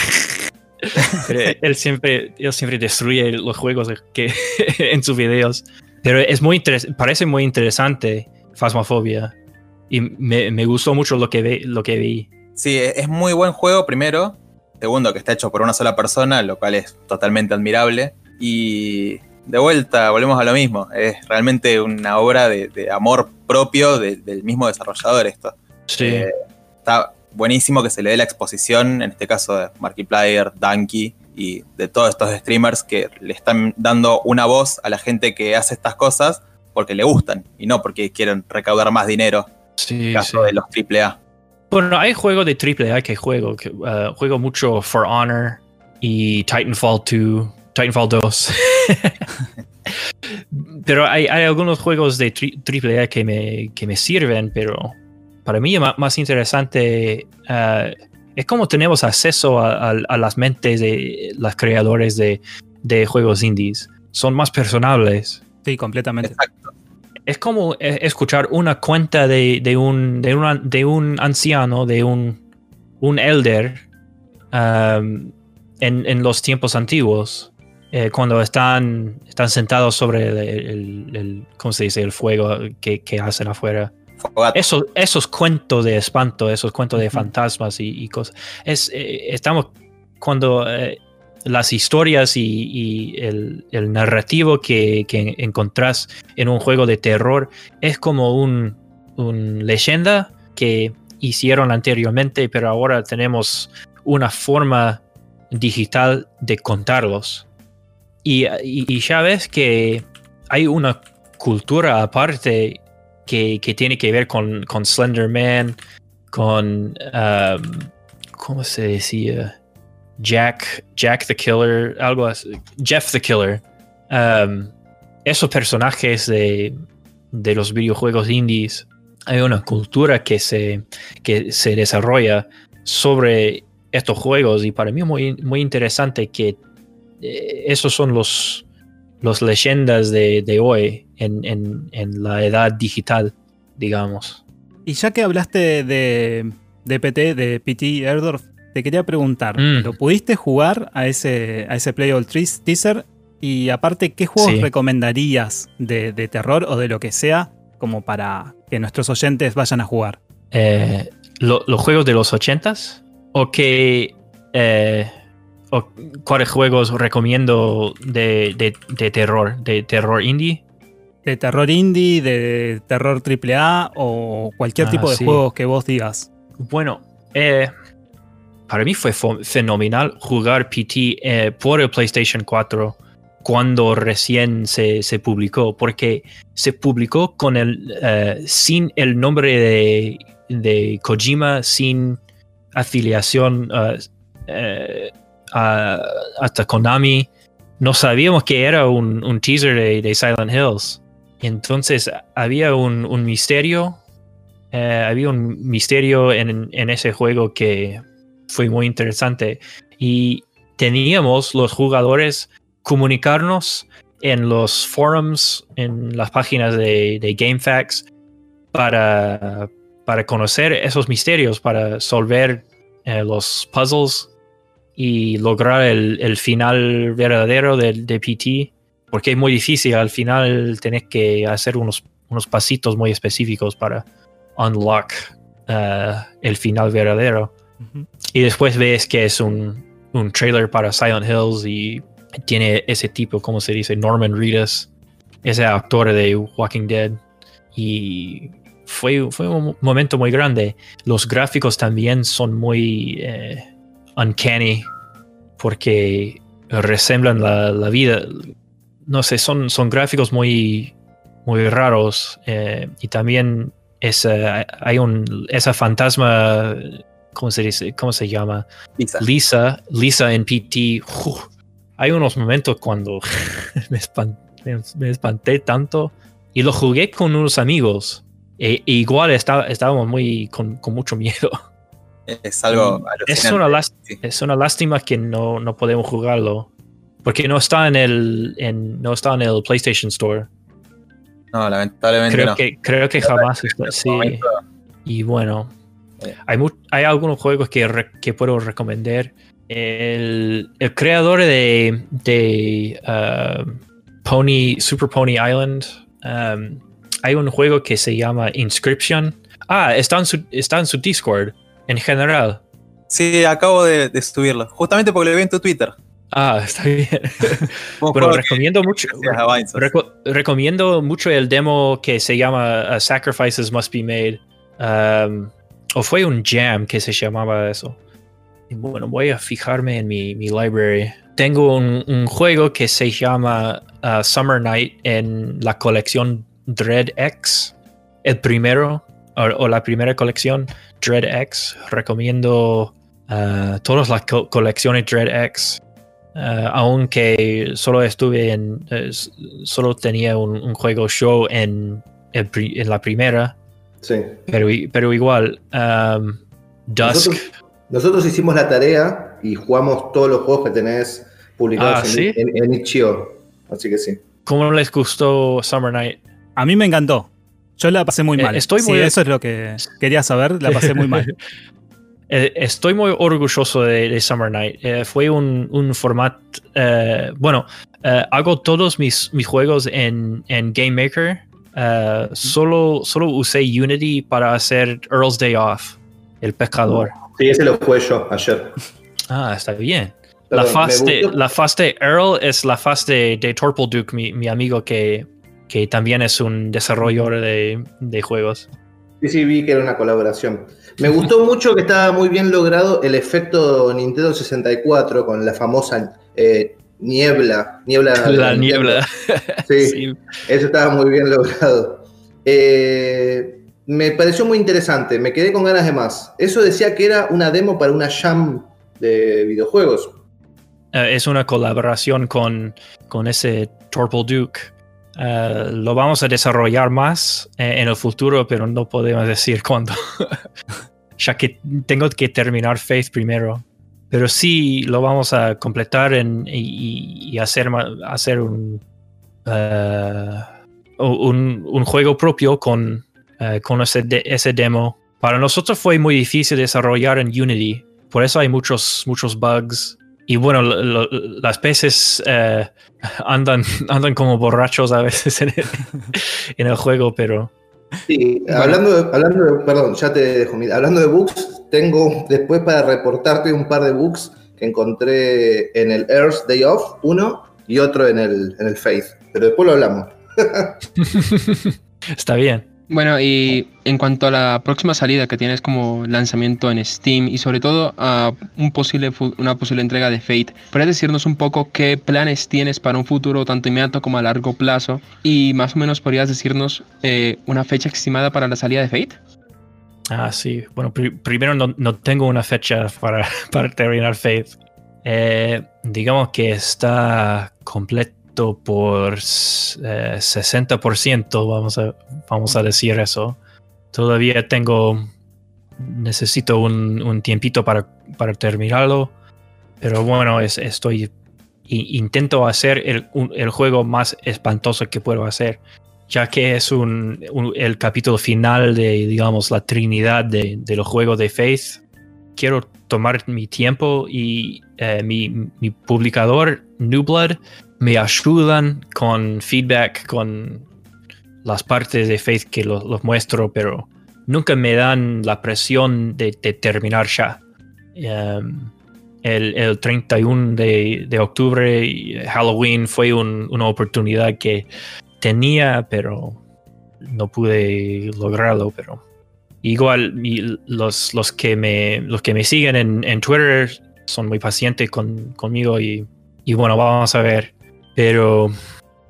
Él siempre, él siempre destruye los juegos que, <laughs> en sus videos. Pero es muy parece muy interesante Phasmophobia. Y me, me gustó mucho lo que, ve, lo que vi. Sí, es es muy buen juego primero. mundo que está hecho por una sola persona, lo cual es totalmente admirable. Y de vuelta, volvemos a lo mismo. Es realmente una obra de, de amor propio de- del mismo desarrollador esto. Sí. Eh, está buenísimo que se le dé la exposición, en este caso de Markiplier, Danky y de todos estos streamers que le están dando una voz a la gente que hace estas cosas porque le gustan y no porque quieren recaudar más dinero. Sí, caso sí. de los AAA. Bueno, hay juegos de AAA que juego. Que, uh, juego mucho For Honor y Titanfall 2, Titanfall 2. <laughs> pero hay, hay algunos juegos de tri- AAA que me, que me sirven, pero para mí ma- más interesante uh, es como tenemos acceso a, a- a las mentes de los creadores de, de juegos indies. Son más personables Sí, completamente. Exacto. es como eh, escuchar una cuenta de, de un, de, una- de un anciano, de un, un elder um, en, en los tiempos antiguos, eh, cuando están, están sentados sobre el, el- el- ¿cómo se dice? el fuego que, que hacen afuera. Esos, esos cuentos de espanto, esos cuentos de fantasmas y, y cosas. Es, eh, estamos cuando eh, las historias y, el, narrativo que, que encontrás en un juego de terror es como un, leyenda que hicieron anteriormente, pero ahora tenemos una forma digital de contarlos. Y, ya ves que hay una cultura aparte que, tiene que ver con, con Slender Man, con. um, ¿Cómo se decía? Jack, Jack the Killer, algo así. Jeff the Killer. Um, esos personajes de, de los videojuegos indies, hay una cultura que se, que se desarrolla sobre estos juegos y para mí es muy, muy interesante que eh, esos son los, los leyendas de, de hoy en, en- la edad digital, digamos. Y ya que hablaste de, de PT, de PT Erdorf, te quería preguntar, Mm. ¿lo pudiste jugar a ese, a ese Playable Trees teaser? Y aparte, ¿qué juegos Sí. recomendarías de, de terror o de lo que sea como para que nuestros oyentes vayan a jugar? Eh, lo- los juegos de los ochentas o que eh, o cuáles juegos recomiendo de, de- de terror, de terror indie. ¿De terror indie, de terror AAA o cualquier Ah, tipo de sí. juegos que vos digas? Bueno, eh, para mí fue fenomenal jugar PT eh, por el PlayStation 4 cuando recién se, se publicó, porque se publicó con el eh, sin el nombre de, de Kojima, sin afiliación eh, hasta Konami. No sabíamos que era un, un teaser de, de Silent Hills. Entonces había un, un misterio había un misterio en, en ese juego que fue muy interesante y teníamos los jugadores comunicarnos en los forums, en las páginas de, de para, para conocer esos misterios, para resolver eh, los puzzles y lograr el, final verdadero de, de PT, porque es muy difícil, al final tenés que hacer unos, unos pasitos muy específicos para unlock uh, el final verdadero. Y después ves que es un, un trailer para Silent Hills y tiene ese tipo, como se dice, Norman Reedus, ese actor de Walking Dead. Y fue, fue un momento muy grande. Los gráficos también son muy eh, uncanny porque resemblan la, la vida. No sé, son, son gráficos muy, muy raros eh, y también esa, hay un, esa fantasma, ¿cómo se dice? ¿Cómo se llama? Lisa. Lisa, Lisa en PT. uf, hay unos momentos cuando <laughs> me, espan- me- espanté tanto y lo jugué con unos amigos. E, e igual estaba, estábamos muy con, con mucho miedo. Es algo Es una, lás- sí. es una lástima que no, no podemos jugarlo. Porque no está en el, en, no está en el PlayStation Store. No, lamentablemente Creo no. que, creo que jamás está. Este Sí. Y bueno. Hay, mu- hay algunos juegos que, re- que puedo recomendar. El, el creador de, de uh, Pony, Super Pony Island, um, hay un juego que se llama Inscription. Ah, está en su, está en su Discord en general. Sí, acabo de, de subirlo. Justamente porque lo vi en tu Twitter. Ah, está bien. <laughs> Que- recomiendo mucho, <laughs> reco- recomiendo mucho el demo que se llama uh, Sacrifices Must Be Made. Um, o fue un jam que se llamaba eso. Y bueno, voy a fijarme en mi, mi library. Tengo un, juego que se llama uh, Summer Night en la colección Dread X. El primero, o, la primera colección, Dread X. Recomiendo uh, todas las co- colecciones Dread X. Uh, aunque solo estuve en. eh, solo tenía un, juego show en, en la primera, Sí. pero, igual. um, Dusk. Nosotros, nosotros hicimos la tarea y jugamos todos los juegos que tenés publicados Ah, en, ¿sí? en, en itch.io. Así que sí. ¿Cómo les gustó Summer Night? A mí me encantó. Yo la pasé muy Eh, mal. estoy Sí, muy- eso es lo que quería saber, la pasé muy mal. <laughs> Eh, Estoy muy orgulloso de, de Summer Night. Eh, fue un, un formato. eh, bueno, eh, hago todos mis, mis juegos en, en Game Maker. Eh, solo, solo usé Unity para hacer Earl's Day Off, el pescador. Sí, ese lo jugué yo ayer. Ah, está bien. La faz, me de, gustó- la faz de Earl es la faz de, de Torple Duke, mi, mi amigo que, que también es un desarrollador de, de juegos. Sí, sí, vi que era una colaboración. Me gustó <laughs> mucho que estaba muy bien logrado el efecto Nintendo 64 con la famosa eh, niebla. niebla La niebla. <laughs> Sí, Sí. eso estaba muy bien logrado. Eh, me pareció muy interesante, me quedé con ganas de más. Eso decía que era una demo para una jam de videojuegos. Eh, es una colaboración con, con ese Torple Duke. Eh, lo vamos a desarrollar más en el futuro, pero no podemos decir cuándo. <laughs> ya que tengo que terminar Faith primero. Pero sí lo vamos a completar en- y, y hacer, hacer un, eh, un, un juego propio con, eh, con ese, de- ese demo. Para nosotros fue muy difícil desarrollar en Unity. Por eso hay muchos, muchos bugs. Y bueno, lo- lo- las peces eh, <laughs> andan, andan como borrachos a veces en el, <laughs> en el juego, pero Sí, hablando, de, hablando de, perdón, ya te dejo, mira, hablando de bugs, tengo después para reportarte un par de bugs que encontré en el Earth Day Off, uno, y otro en el, en el Faith, pero después lo hablamos. <laughs> está bien. Bueno, y en cuanto a la próxima salida que tienes como lanzamiento en Steam y sobre todo a un posible una posible entrega de Fate, ¿puedes decirnos un poco qué planes tienes para un futuro tanto inmediato como a largo plazo? Y más o menos podrías decirnos eh, una fecha estimada para la salida de Fate. Ah, sí. Bueno, pri- primero no, no tengo una fecha para, <laughs> para terminar Faith. Eh, digamos que está completo por eh, 60%, vamos a, vamos a decir eso. Todavía tengo, necesito un, un tiempito para, para terminarlo, pero bueno, es, estoy, intento hacer el, el juego más espantoso que puedo hacer ya que es un, el capítulo final de, digamos, la trinidad de, de los juegos de Faith, quiero tomar mi tiempo y eh, mi, mi publicador, New Blood, me ayudan con feedback, con las partes de Faith que los los muestro, pero nunca me dan la presión de, de terminar ya. Um, el, el 31 de, de octubre, Halloween, fue un- una oportunidad que tenía, pero no pude lograrlo. Pero igual los, los, que, me, los que me siguen en, en Twitter son muy pacientes con, conmigo y, y bueno, vamos a ver. Pero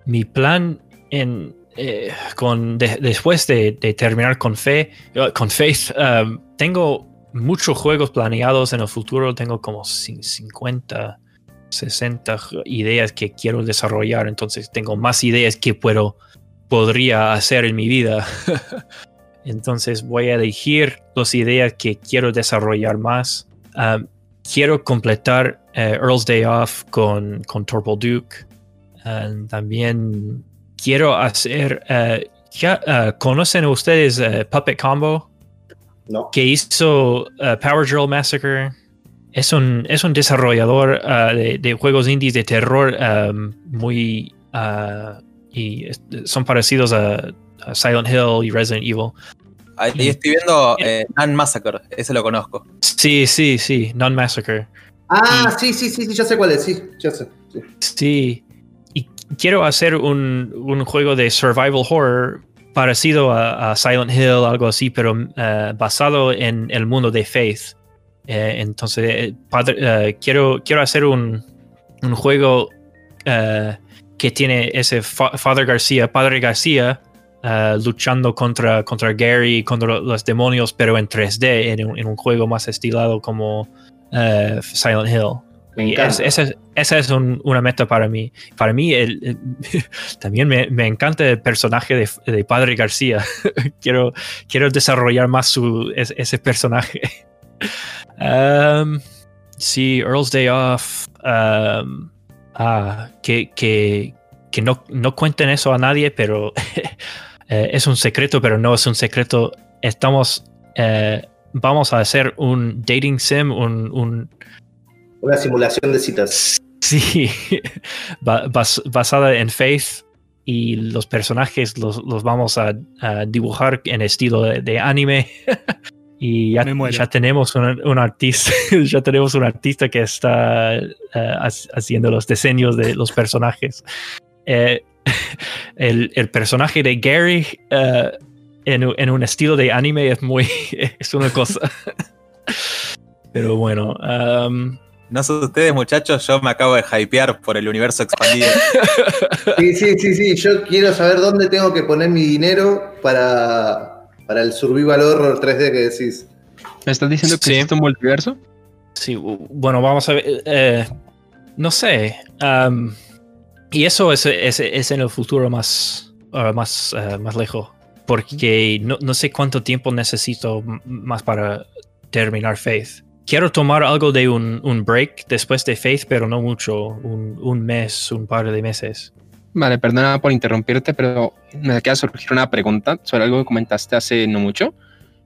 mi plan eh, con, de- después de, terminar con fe, eh, con Faith, um, tengo muchos juegos planeados en el futuro. Tengo como cin- 50, 60 ideas que quiero desarrollar. Entonces tengo más ideas que puedo, podría hacer en mi vida. <laughs> Entonces voy a elegir las ideas que quiero desarrollar más. Um, quiero completar eh, Earl's Day Off con, con Torple Duke. And también quiero hacer. eh, ya, eh, ¿Conocen ustedes eh, Puppet Combo? ¿no? que hizo Power Drill Massacre. Es un, es un desarrollador de, de juegos indies de terror um, muy. ah, y son parecidos a, a Silent Hill y Resident Evil. Ahí estoy viendo eh, Nan Massacre, ese lo conozco. Sí, Sí, sí, sí, Non-Massacre. Ah, sí, sí, sí, sí, ya sé cuál es, sí, ya sé. sí. Sí. Quiero hacer un, un juego de survival horror parecido a, Silent Hill, algo así, pero eh, basado en el mundo de Faith. Eh, entonces, eh, padre- quiero, quiero hacer un, un juego que tiene ese Fa- Father García, Padre García, luchando contra, contra Gary, contra los demonios, pero en 3D, en un, en un juego más estilado como Silent Hill. Me Y encanta. es- esa es, esa es un- una meta para mí. Para mí, el, el- <laughs> también me, me encanta el personaje de, de Padre García. <laughs> quiero, quiero desarrollar más su, es- ese personaje. <laughs> Um, sí, Earl's Day Off. um, ah, que, que, que no, no cuenten eso a nadie, pero eh, es un secreto, pero no es un secreto. Estamos. eh, vamos a hacer un dating sim, un, un, Una simulación de citas. Sí, <laughs> ba- bas- basada en Faith y los personajes los, los vamos a, a dibujar en estilo de, de anime. <laughs> y ya, ya tenemos un, un artista, <laughs> ya tenemos un artista que está ha- haciendo los diseños de los personajes. Eh, el, el personaje de Gary eh, en, un- en un estilo de anime es muy es una cosa. Pero bueno. um, No sé ustedes, muchachos, yo me acabo de hypear por el universo expandido. <laughs> Sí, sí, sí, sí. Yo quiero saber dónde tengo que poner mi dinero para, para el survival horror 3D que decís. ¿Me estás diciendo que Sí. existe un multiverso? Sí, bueno, vamos a ver. eh, no sé. y eso es, es- es en el futuro más, ah, más, eh, más lejos. Porque no, no sé cuánto tiempo necesito más para terminar Faith. Quiero tomar algo de un, un break después de Faith, pero no mucho. Un, un mes, un par de meses. Vale, perdona por interrumpirte, pero me queda surgir una pregunta sobre algo que comentaste hace no mucho.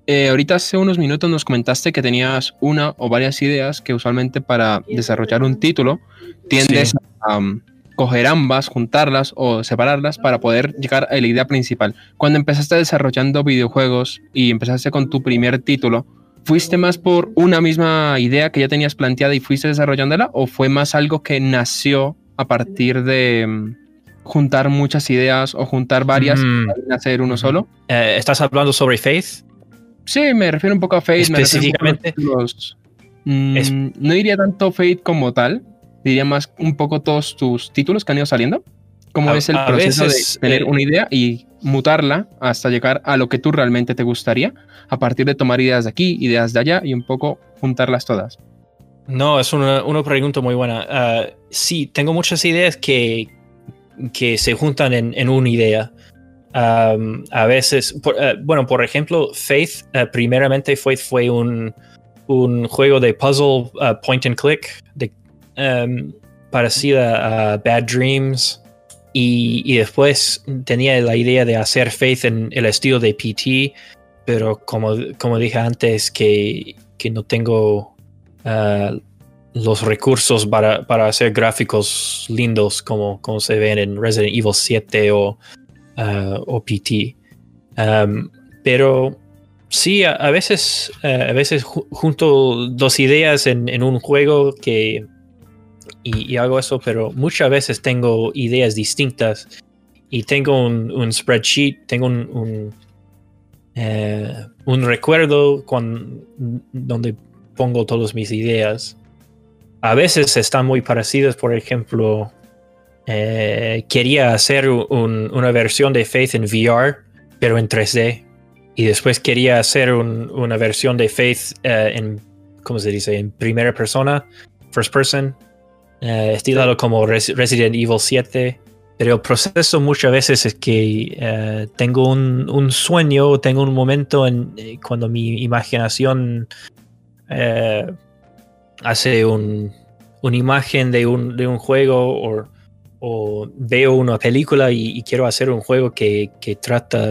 Eh, ahorita hace unos minutos nos comentaste que tenías una o varias ideas que usualmente para desarrollar un título tiendes Sí. a um, coger ambas, juntarlas o separarlas para poder llegar a la idea principal. Cuando empezaste desarrollando videojuegos y empezaste con tu primer título, ¿fuiste más por una misma idea que ya tenías planteada y fuiste desarrollándola o fue más algo que nació a partir de mm, juntar muchas ideas o juntar varias Mm. y hacer uno solo? Eh, ¿Estás hablando sobre Faith? Sí, me refiero un poco a me refiero un poco a los Específicamente. Mm, Es- No diría tanto Fate como tal, diría más un poco todos tus títulos que han ido saliendo. Cómo A- es el proceso veces, de tener eh, una idea y mutarla hasta llegar a lo que tú realmente te gustaría, a partir de tomar ideas de aquí, ideas de allá y un poco juntarlas todas. No, es una, una pregunta muy buena. Ah, sí, tengo muchas ideas que, que se juntan en, en una idea. A veces, eh, bueno, por ejemplo, Faith, eh, primeramente fue, fue un, un juego de puzzle ah, point and click de, em, parecida a Bad Dreams. Y, después tenía la idea de hacer Faith en el estilo de PT, pero como, como dije antes, que, que no tengo ah, los recursos para, para hacer gráficos lindos como, como se ven en Resident Evil 7 o, ah, o PT. Pero sí, a, veces, eh, a veces ju- junto dos ideas en un juego que, y, hago eso, pero muchas veces tengo ideas distintas y tengo un, spreadsheet, tengo un, un, eh, recuerdo con, donde pongo todas mis ideas. A veces están muy parecidas, por ejemplo, eh, quería hacer un- una versión de Faith en VR, pero en 3D. Y después quería hacer un- una versión de Faith eh, en, ¿cómo se dice? En primera persona, first person, eh, estilado como Res- Resident Evil 7. Pero el proceso muchas veces es que eh, tengo un, un sueño, tengo un momento en, eh, cuando mi imaginación hace un, una imagen de un, de un juego o, veo una película y, quiero hacer un juego que, que trata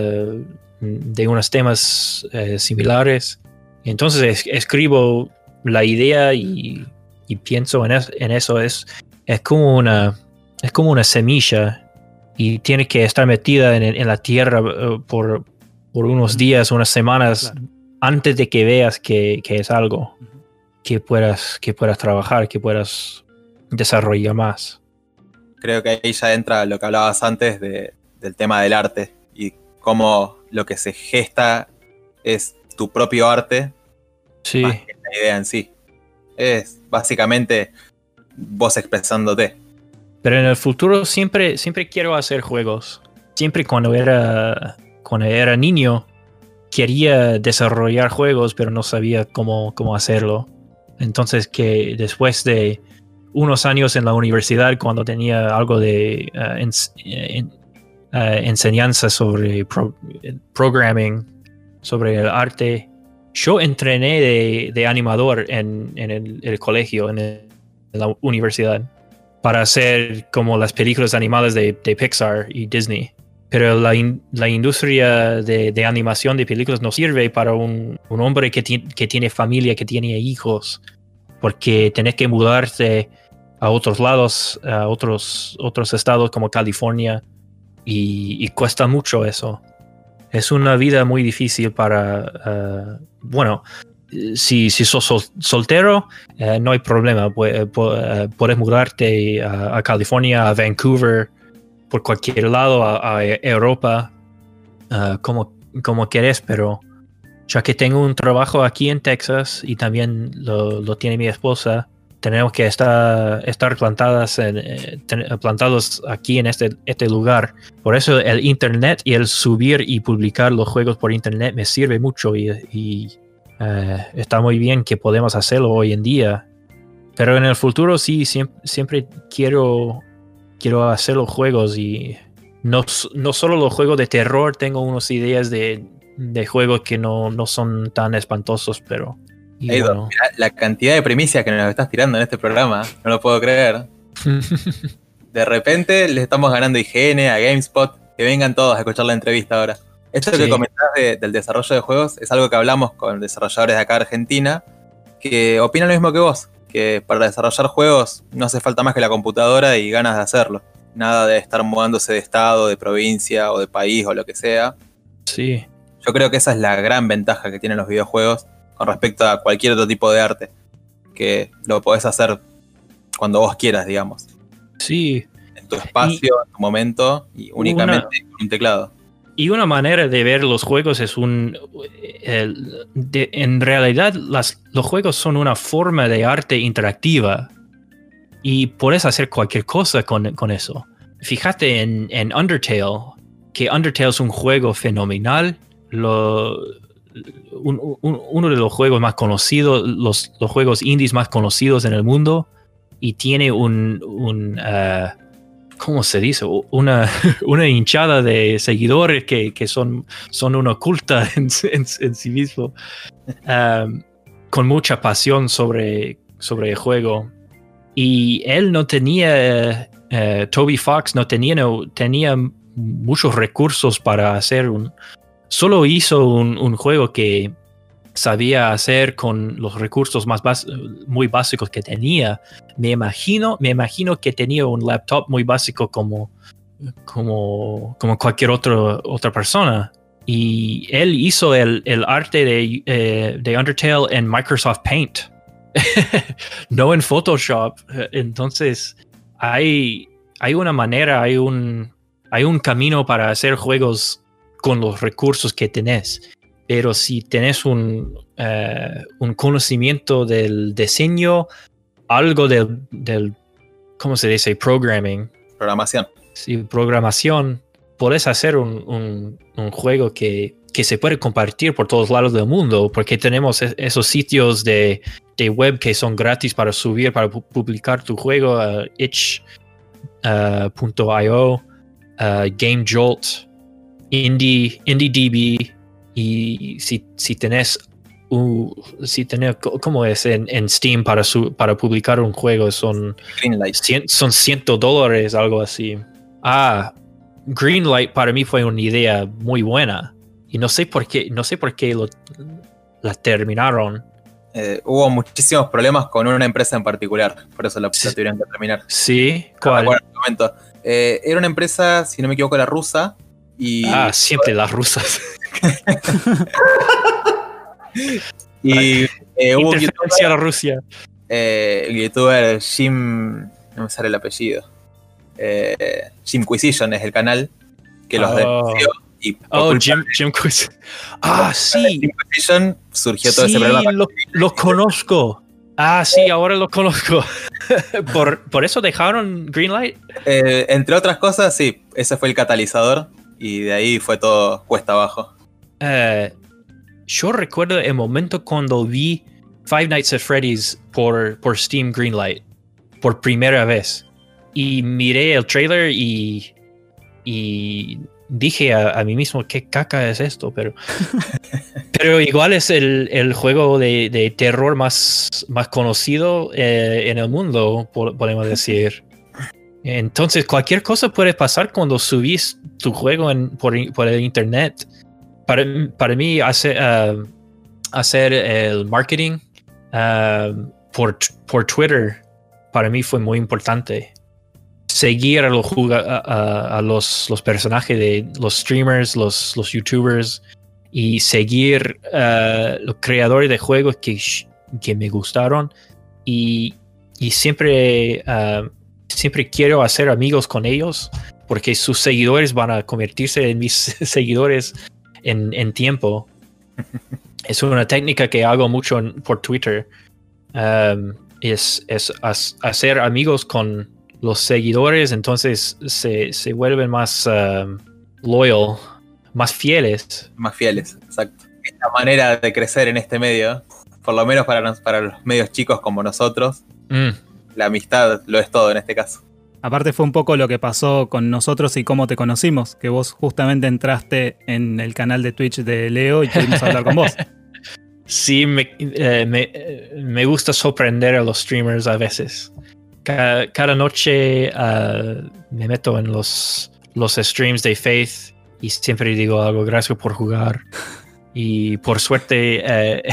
de unos temas similares. Entonces es- escribo la idea y, y pienso en, es- en eso. Es, es, como una, es como una semilla y tiene que estar metida en, en la tierra eh, por, por unos días, unas semanas Claro. antes de que veas que, que es algo. que puedas, que puedas trabajar, que puedas desarrollar más. Creo que ahí ya entra lo que hablabas antes de- del tema del arte y cómo lo que se gesta es tu propio arte Sí, más que la idea en sí. Es básicamente vos expresándote. pero en el futuro siempre, siempre quiero hacer juegos. Siempre cuando era, cuando era niño quería desarrollar juegos, pero no sabía cómo, cómo hacerlo. Entonces que después de unos años en la universidad, cuando tenía algo de eh, eh, eh, enseñanza sobre pro- programming, sobre el arte, yo entrené de, animador en, el, colegio, en, la universidad, para hacer como las películas animadas de, de Pixar y Disney. Pero la, in- la industria de, animación de películas no sirve para un, hombre que, ti- que tiene familia, que tiene hijos, porque tenés que mudarte a otros lados, a otros, estados como California, y cuesta mucho eso. Es una vida muy difícil para, eh, bueno, si, si sos sol- soltero, eh, no hay problema. Eh, puedes mudarte a, California, a Vancouver, por cualquier lado, a, Europa, como, como querés, pero ya que tengo un trabajo aquí en Texas y también lo, lo tiene mi esposa, tenemos que estar, eh, plantados aquí en este, este lugar. Por eso el internet y el subir y publicar los juegos por internet me sirve mucho y, eh, está muy bien que podemos hacerlo hoy en día. Pero en el futuro sí, siempre, quiero, quiero hacer los juegos y no, no solo los juegos de terror, tengo unas ideas de, de juegos que no, no son tan espantosos, pero... y Eido, bueno. mirá la cantidad de primicias que nos estás tirando en este programa, no lo puedo creer. <laughs> De repente le estamos ganando IGN, a GameSpot, que vengan todos a escuchar la entrevista ahora. Esto Sí. que comentás de- del desarrollo de juegos es algo que hablamos con desarrolladores de acá de Argentina, que opinan lo mismo que vos, que para desarrollar juegos no hace falta más que la computadora y ganas de hacerlo. Nada de estar mudándose de estado, de provincia o de país o lo que sea. sí. Yo creo que esa es la gran ventaja que tienen los videojuegos con respecto a cualquier otro tipo de arte. Que lo podés hacer cuando vos quieras, digamos. Sí, En tu espacio, en tu momento y únicamente con un teclado. Y una manera de ver los juegos es un... el- de- en realidad las, los juegos son una forma de arte interactiva y puedes hacer cualquier cosa con, con eso. Fíjate en, en Undertale, que Undertale es un juego fenomenal. Lo, un- un- uno de los juegos más conocidos, los, juegos indies más conocidos en el mundo y tiene un... ah, ¿Cómo se dice? Una, <laughs> una hinchada de seguidores que, que son, son una culta <laughs> en, sí mismo, um, con mucha pasión sobre, sobre el juego. Y él no tenía, eh, Toby Fox no tenía, no tenía muchos recursos para hacer un... Solo hizo un, juego que sabía hacer con los recursos más muy básicos que tenía. Me imagino, me imagino que tenía un laptop muy básico como, como, como cualquier otro, otra persona. Y él hizo el, el arte de, eh, de Undertale en Microsoft Paint, <laughs> no en Photoshop. Entonces, hay, hay una manera, hay un, hay un camino para hacer juegos con los recursos que tenés. Pero si tenés un, eh, un conocimiento del diseño, algo del, del, ¿cómo se dice? Programming, Programación. sí, programación, podés hacer un, un- un juego que, que se puede compartir por todos lados del mundo, porque tenemos e- esos sitios de, de web que son gratis para subir, para pu- publicar tu juego a itch.io, uh, Game Jolt, Indie, IndieDB, y si, si tenés uh, si ¿cómo es? En, en Steam para, su, para publicar un juego son. Cien- son 100 dólares, algo así. Ah, Greenlight para mí fue una idea muy buena. Y no sé por qué, no sé por qué lo, la terminaron. Eh, hubo muchísimos problemas con una empresa en particular, por eso la, la tuvieron que terminar. Sí, ¿cuál? Eh, era una empresa, si no me equivoco, era rusa. Y, Ah, siempre las rusas. <laughs> y Eh, hubo un a youtuber, la Rusia. eh, el youtuber Jim. No me sale el apellido. Eh, Jimquisition es el canal que los Oh. denunció. Y Oh, Jim, Jim Quiz. <laughs> Ah, sí. Jimquisition surgió todo Sí, ese problema. lo, lo conozco. Ah, sí, ahora lo conozco. <laughs> por, por eso dejaron Greenlight. Eh, entre otras cosas, sí, ese fue el catalizador. Y de ahí fue todo cuesta abajo. Eh, yo recuerdo el momento cuando vi Five Nights at Freddy's por, por Steam Greenlight por primera vez. Y miré el trailer y, y dije a, a mí mismo, ¿qué caca es esto? Pero, <laughs> pero igual es el, el juego de, de terror más, más conocido eh, en el mundo, po- podemos decir. Entonces, cualquier cosa puede pasar cuando subís tu juego en- por, el internet para, para mí hace, ah, hacer el marketing ah, por, por Twitter para mí fue muy importante. Seguir a los, personajes de los streamers, los, los youtubers y seguir ah, los creadores de juegos que, que me gustaron y, y siempre, ah, siempre quiero hacer amigos con ellos porque sus seguidores van a convertirse en mis <laughs> seguidores en, en tiempo. <laughs> es una técnica que hago mucho en- por Twitter. Um, es es as- hacer amigos con los seguidores, entonces se, se vuelven más um, loyal, más fieles. Más fieles, exacto. Esta manera de crecer en este medio, por lo menos para, nos- para los medios chicos como nosotros, Mm, la amistad lo es todo en este caso. Aparte fue un poco lo que pasó con nosotros y cómo te conocimos, que vos justamente entraste en el canal de Twitch de Leo y pudimos hablar con vos. <laughs> Sí, me, eh, me, eh, me gusta sorprender a los streamers a veces. Ca- Cada, noche ah, me meto en los, los streams de Faith y siempre digo algo, gracias por jugar. Y por suerte eh,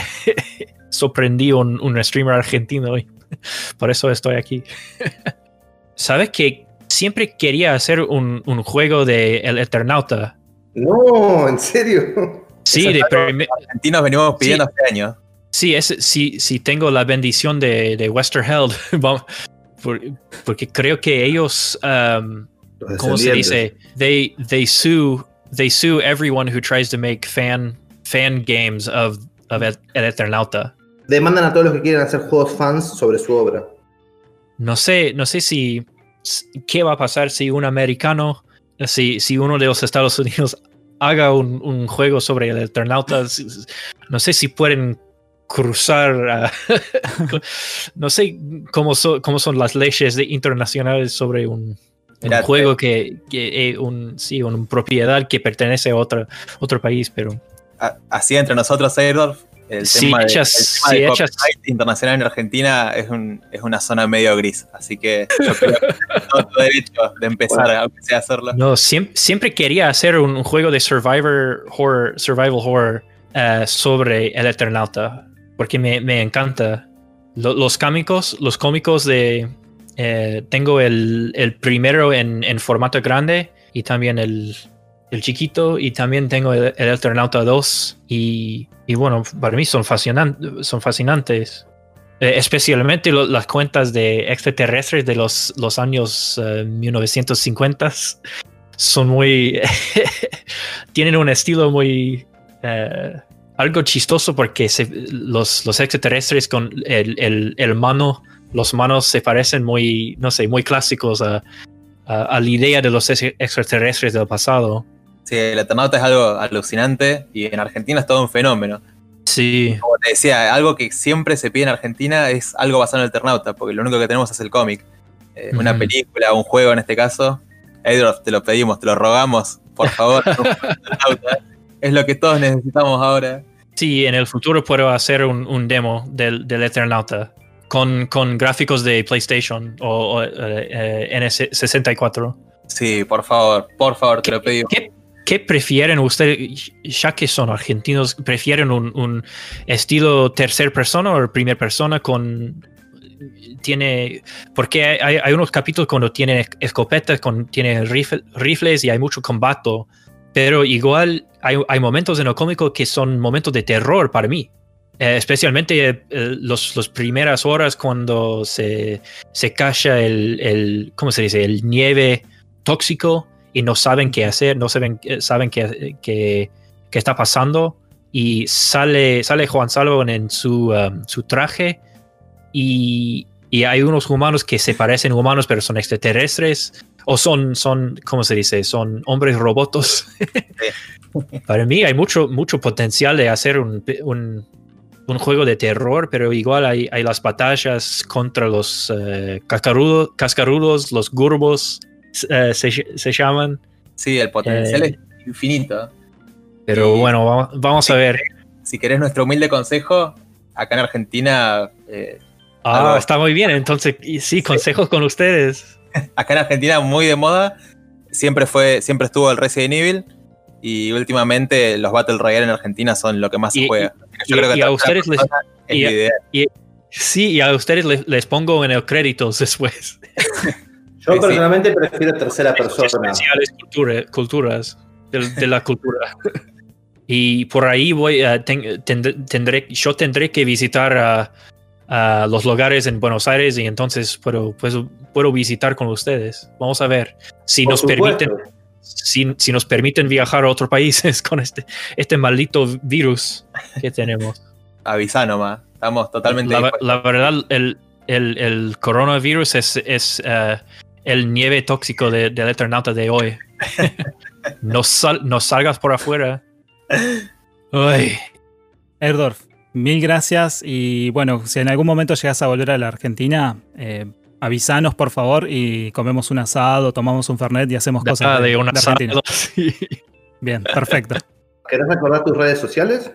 <laughs> sorprendí un, un streamer argentino y <laughs> por eso estoy aquí. <laughs> Sabes que siempre quería hacer un, un juego de El Eternauta. No, ¿en serio? Sí, de Argentinos venimos pidiendo hace años. Sí, es, si, si tengo la bendición de, de Westerheld, <laughs> porque creo que ellos, um, ¿cómo se dice? They, they sue they sue everyone who tries to make fan fan games of, of El Eternauta. Demandan a todos los que quieren hacer juegos fans sobre su obra. No sé, no sé si qué va a pasar si un americano, si, si uno de los Estados Unidos <laughs> haga un, un juego sobre el Eternauta. No sé si pueden cruzar. <laughs> no sé cómo, so- cómo son las leyes de- internacionales sobre un, un Mira, juego que, que eh, un, sí, una propiedad que pertenece a otro, otro país, pero Así entre nosotros, Aerdorf, el Sí, tema, de, hechas- el tema de hechas- copyright internacional en Argentina es, un, es una zona medio gris. Así que yo creo que <laughs> tenemos todo derecho de empezar Bueno. sea a hacerlo. No, siem- siempre, quería hacer un, juego de survivor horror, survival horror eh, sobre el Eternauta, porque me, me encanta. Lo- los cómicos, los cómicos de... eh, tengo el, el primero en, en formato grande y también el, el chiquito y también tengo el, el Eternauta 2 y, y bueno, para mí son, fascinan- son fascinantes. Eh, especialmente las cuentas de extraterrestres de los, los años eh, 1950 son muy. <laughs> tienen un estilo muy. eh, algo chistoso porque los, los extraterrestres con el, el, el mano, los manos se parecen muy, no sé, muy clásicos a, la idea de los ex- extraterrestres del pasado. Sí, el Eternauta es algo alucinante y en Argentina es todo un fenómeno. Sí, Como te decía, algo que siempre se pide en Argentina es algo basado en el Eternauta, porque lo único que tenemos es el cómic. Eh, Una película, un juego en este caso. Aydorf, te lo pedimos, te lo rogamos, por favor. es lo que todos necesitamos ahora. sí, en el futuro puedo hacer un, un demo del, del Eternauta con, con gráficos de PlayStation o, o, eh, eh, NS64. Sí, por favor, por favor, te lo pedimos. ¿Qué, qué prefieren ustedes, ya que son argentinos, prefieren un, un estilo tercer persona o primera persona con... Tiene, porque hay, hay- unos capítulos cuando tienen escopetas, con, tienen rifle- rifles y hay mucho combate, pero igual hay, hay momentos en el cómico que son momentos de terror para mí. Eh, especialmente eh, los, las primeras horas cuando se, se cacha el, el, ¿cómo se dice? El nieve tóxico y no saben qué hacer, no saben, eh, saben qué, qué, qué está pasando y sale, sale Juan Salvo en su, um, su traje y, y hay unos humanos que se parecen humanos pero son extraterrestres o son, son ¿cómo se dice? Son hombres robotos. <laughs> Para mí hay mucho, mucho potencial de hacer un, un, un juego de terror, pero igual hay, hay las batallas contra los eh, cascarudos, los gurbos se, se llaman. Sí, el potencial Eh, es infinito. Pero Y- bueno, vamos, vamos a ver. Si querés nuestro humilde consejo, acá en Argentina, eh, Ah, Algo- está muy bien. Entonces, y sí, consejos con ustedes. <laughs> acá en Argentina muy de moda, siempre fue, siempre estuvo el Resident Evil y últimamente los Battle Royale en Argentina son lo que más se juega. y- y a tercera ustedes les- es. Sí, y a ustedes les, les pongo en el créditos después. <laughs> Yo Sí, sí. personalmente prefiero tercera persona. Especiales cultura- culturas de, de la cultura. <laughs> Y por ahí voy, a ten- tendré, tendré- yo tendré que visitar a, a los lugares en Buenos Aires y entonces puedo, puedo, puedo visitar con ustedes. Vamos a ver si Por nos supuesto. permiten, si, si nos permiten viajar a otros países <laughs> con este, este maldito virus que tenemos. <laughs> Avisá nomás, estamos totalmente La, la verdad, el, el, el coronavirus es, es eh, el nieve tóxico de- del Eternauta de hoy. <laughs> no, sal- no salgas por afuera. Ay, Erdorf, mil gracias y bueno, si en algún momento llegas a volver a la Argentina, eh, avisanos por favor y comemos un asado, tomamos un fernet y hacemos cosas nada de, de una de Argentina. <laughs> sí. Bien, perfecto. ¿Querés recordar tus redes sociales?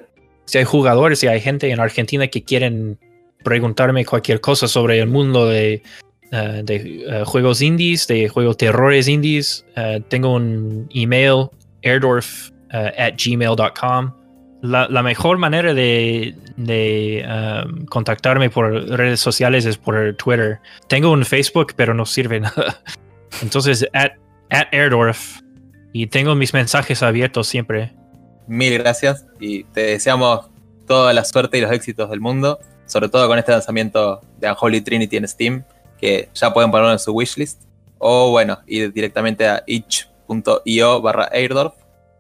Si hay jugadores y hay gente en Argentina que quieren preguntarme cualquier cosa sobre el mundo de, eh, de eh, juegos indies, de juegos terrores indies, eh, tengo un email airdorf at gmail.com. La, la mejor manera de, contactarme por redes sociales es por Twitter. Tengo un Facebook, pero no sirve <laughs> nada. Entonces, at, at airdorf. Y tengo mis mensajes abiertos siempre. Mil gracias y te deseamos toda la suerte y los éxitos del mundo, sobre todo con este lanzamiento de Unholy Trinity en Steam, que ya pueden ponerlo en su wishlist, o bueno, ir directamente a itch.io barra airdorf,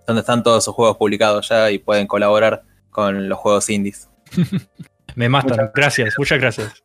donde están todos sus juegos publicados ya y pueden colaborar con los juegos indies. <laughs> Me matan. Gracias, muchas gracias.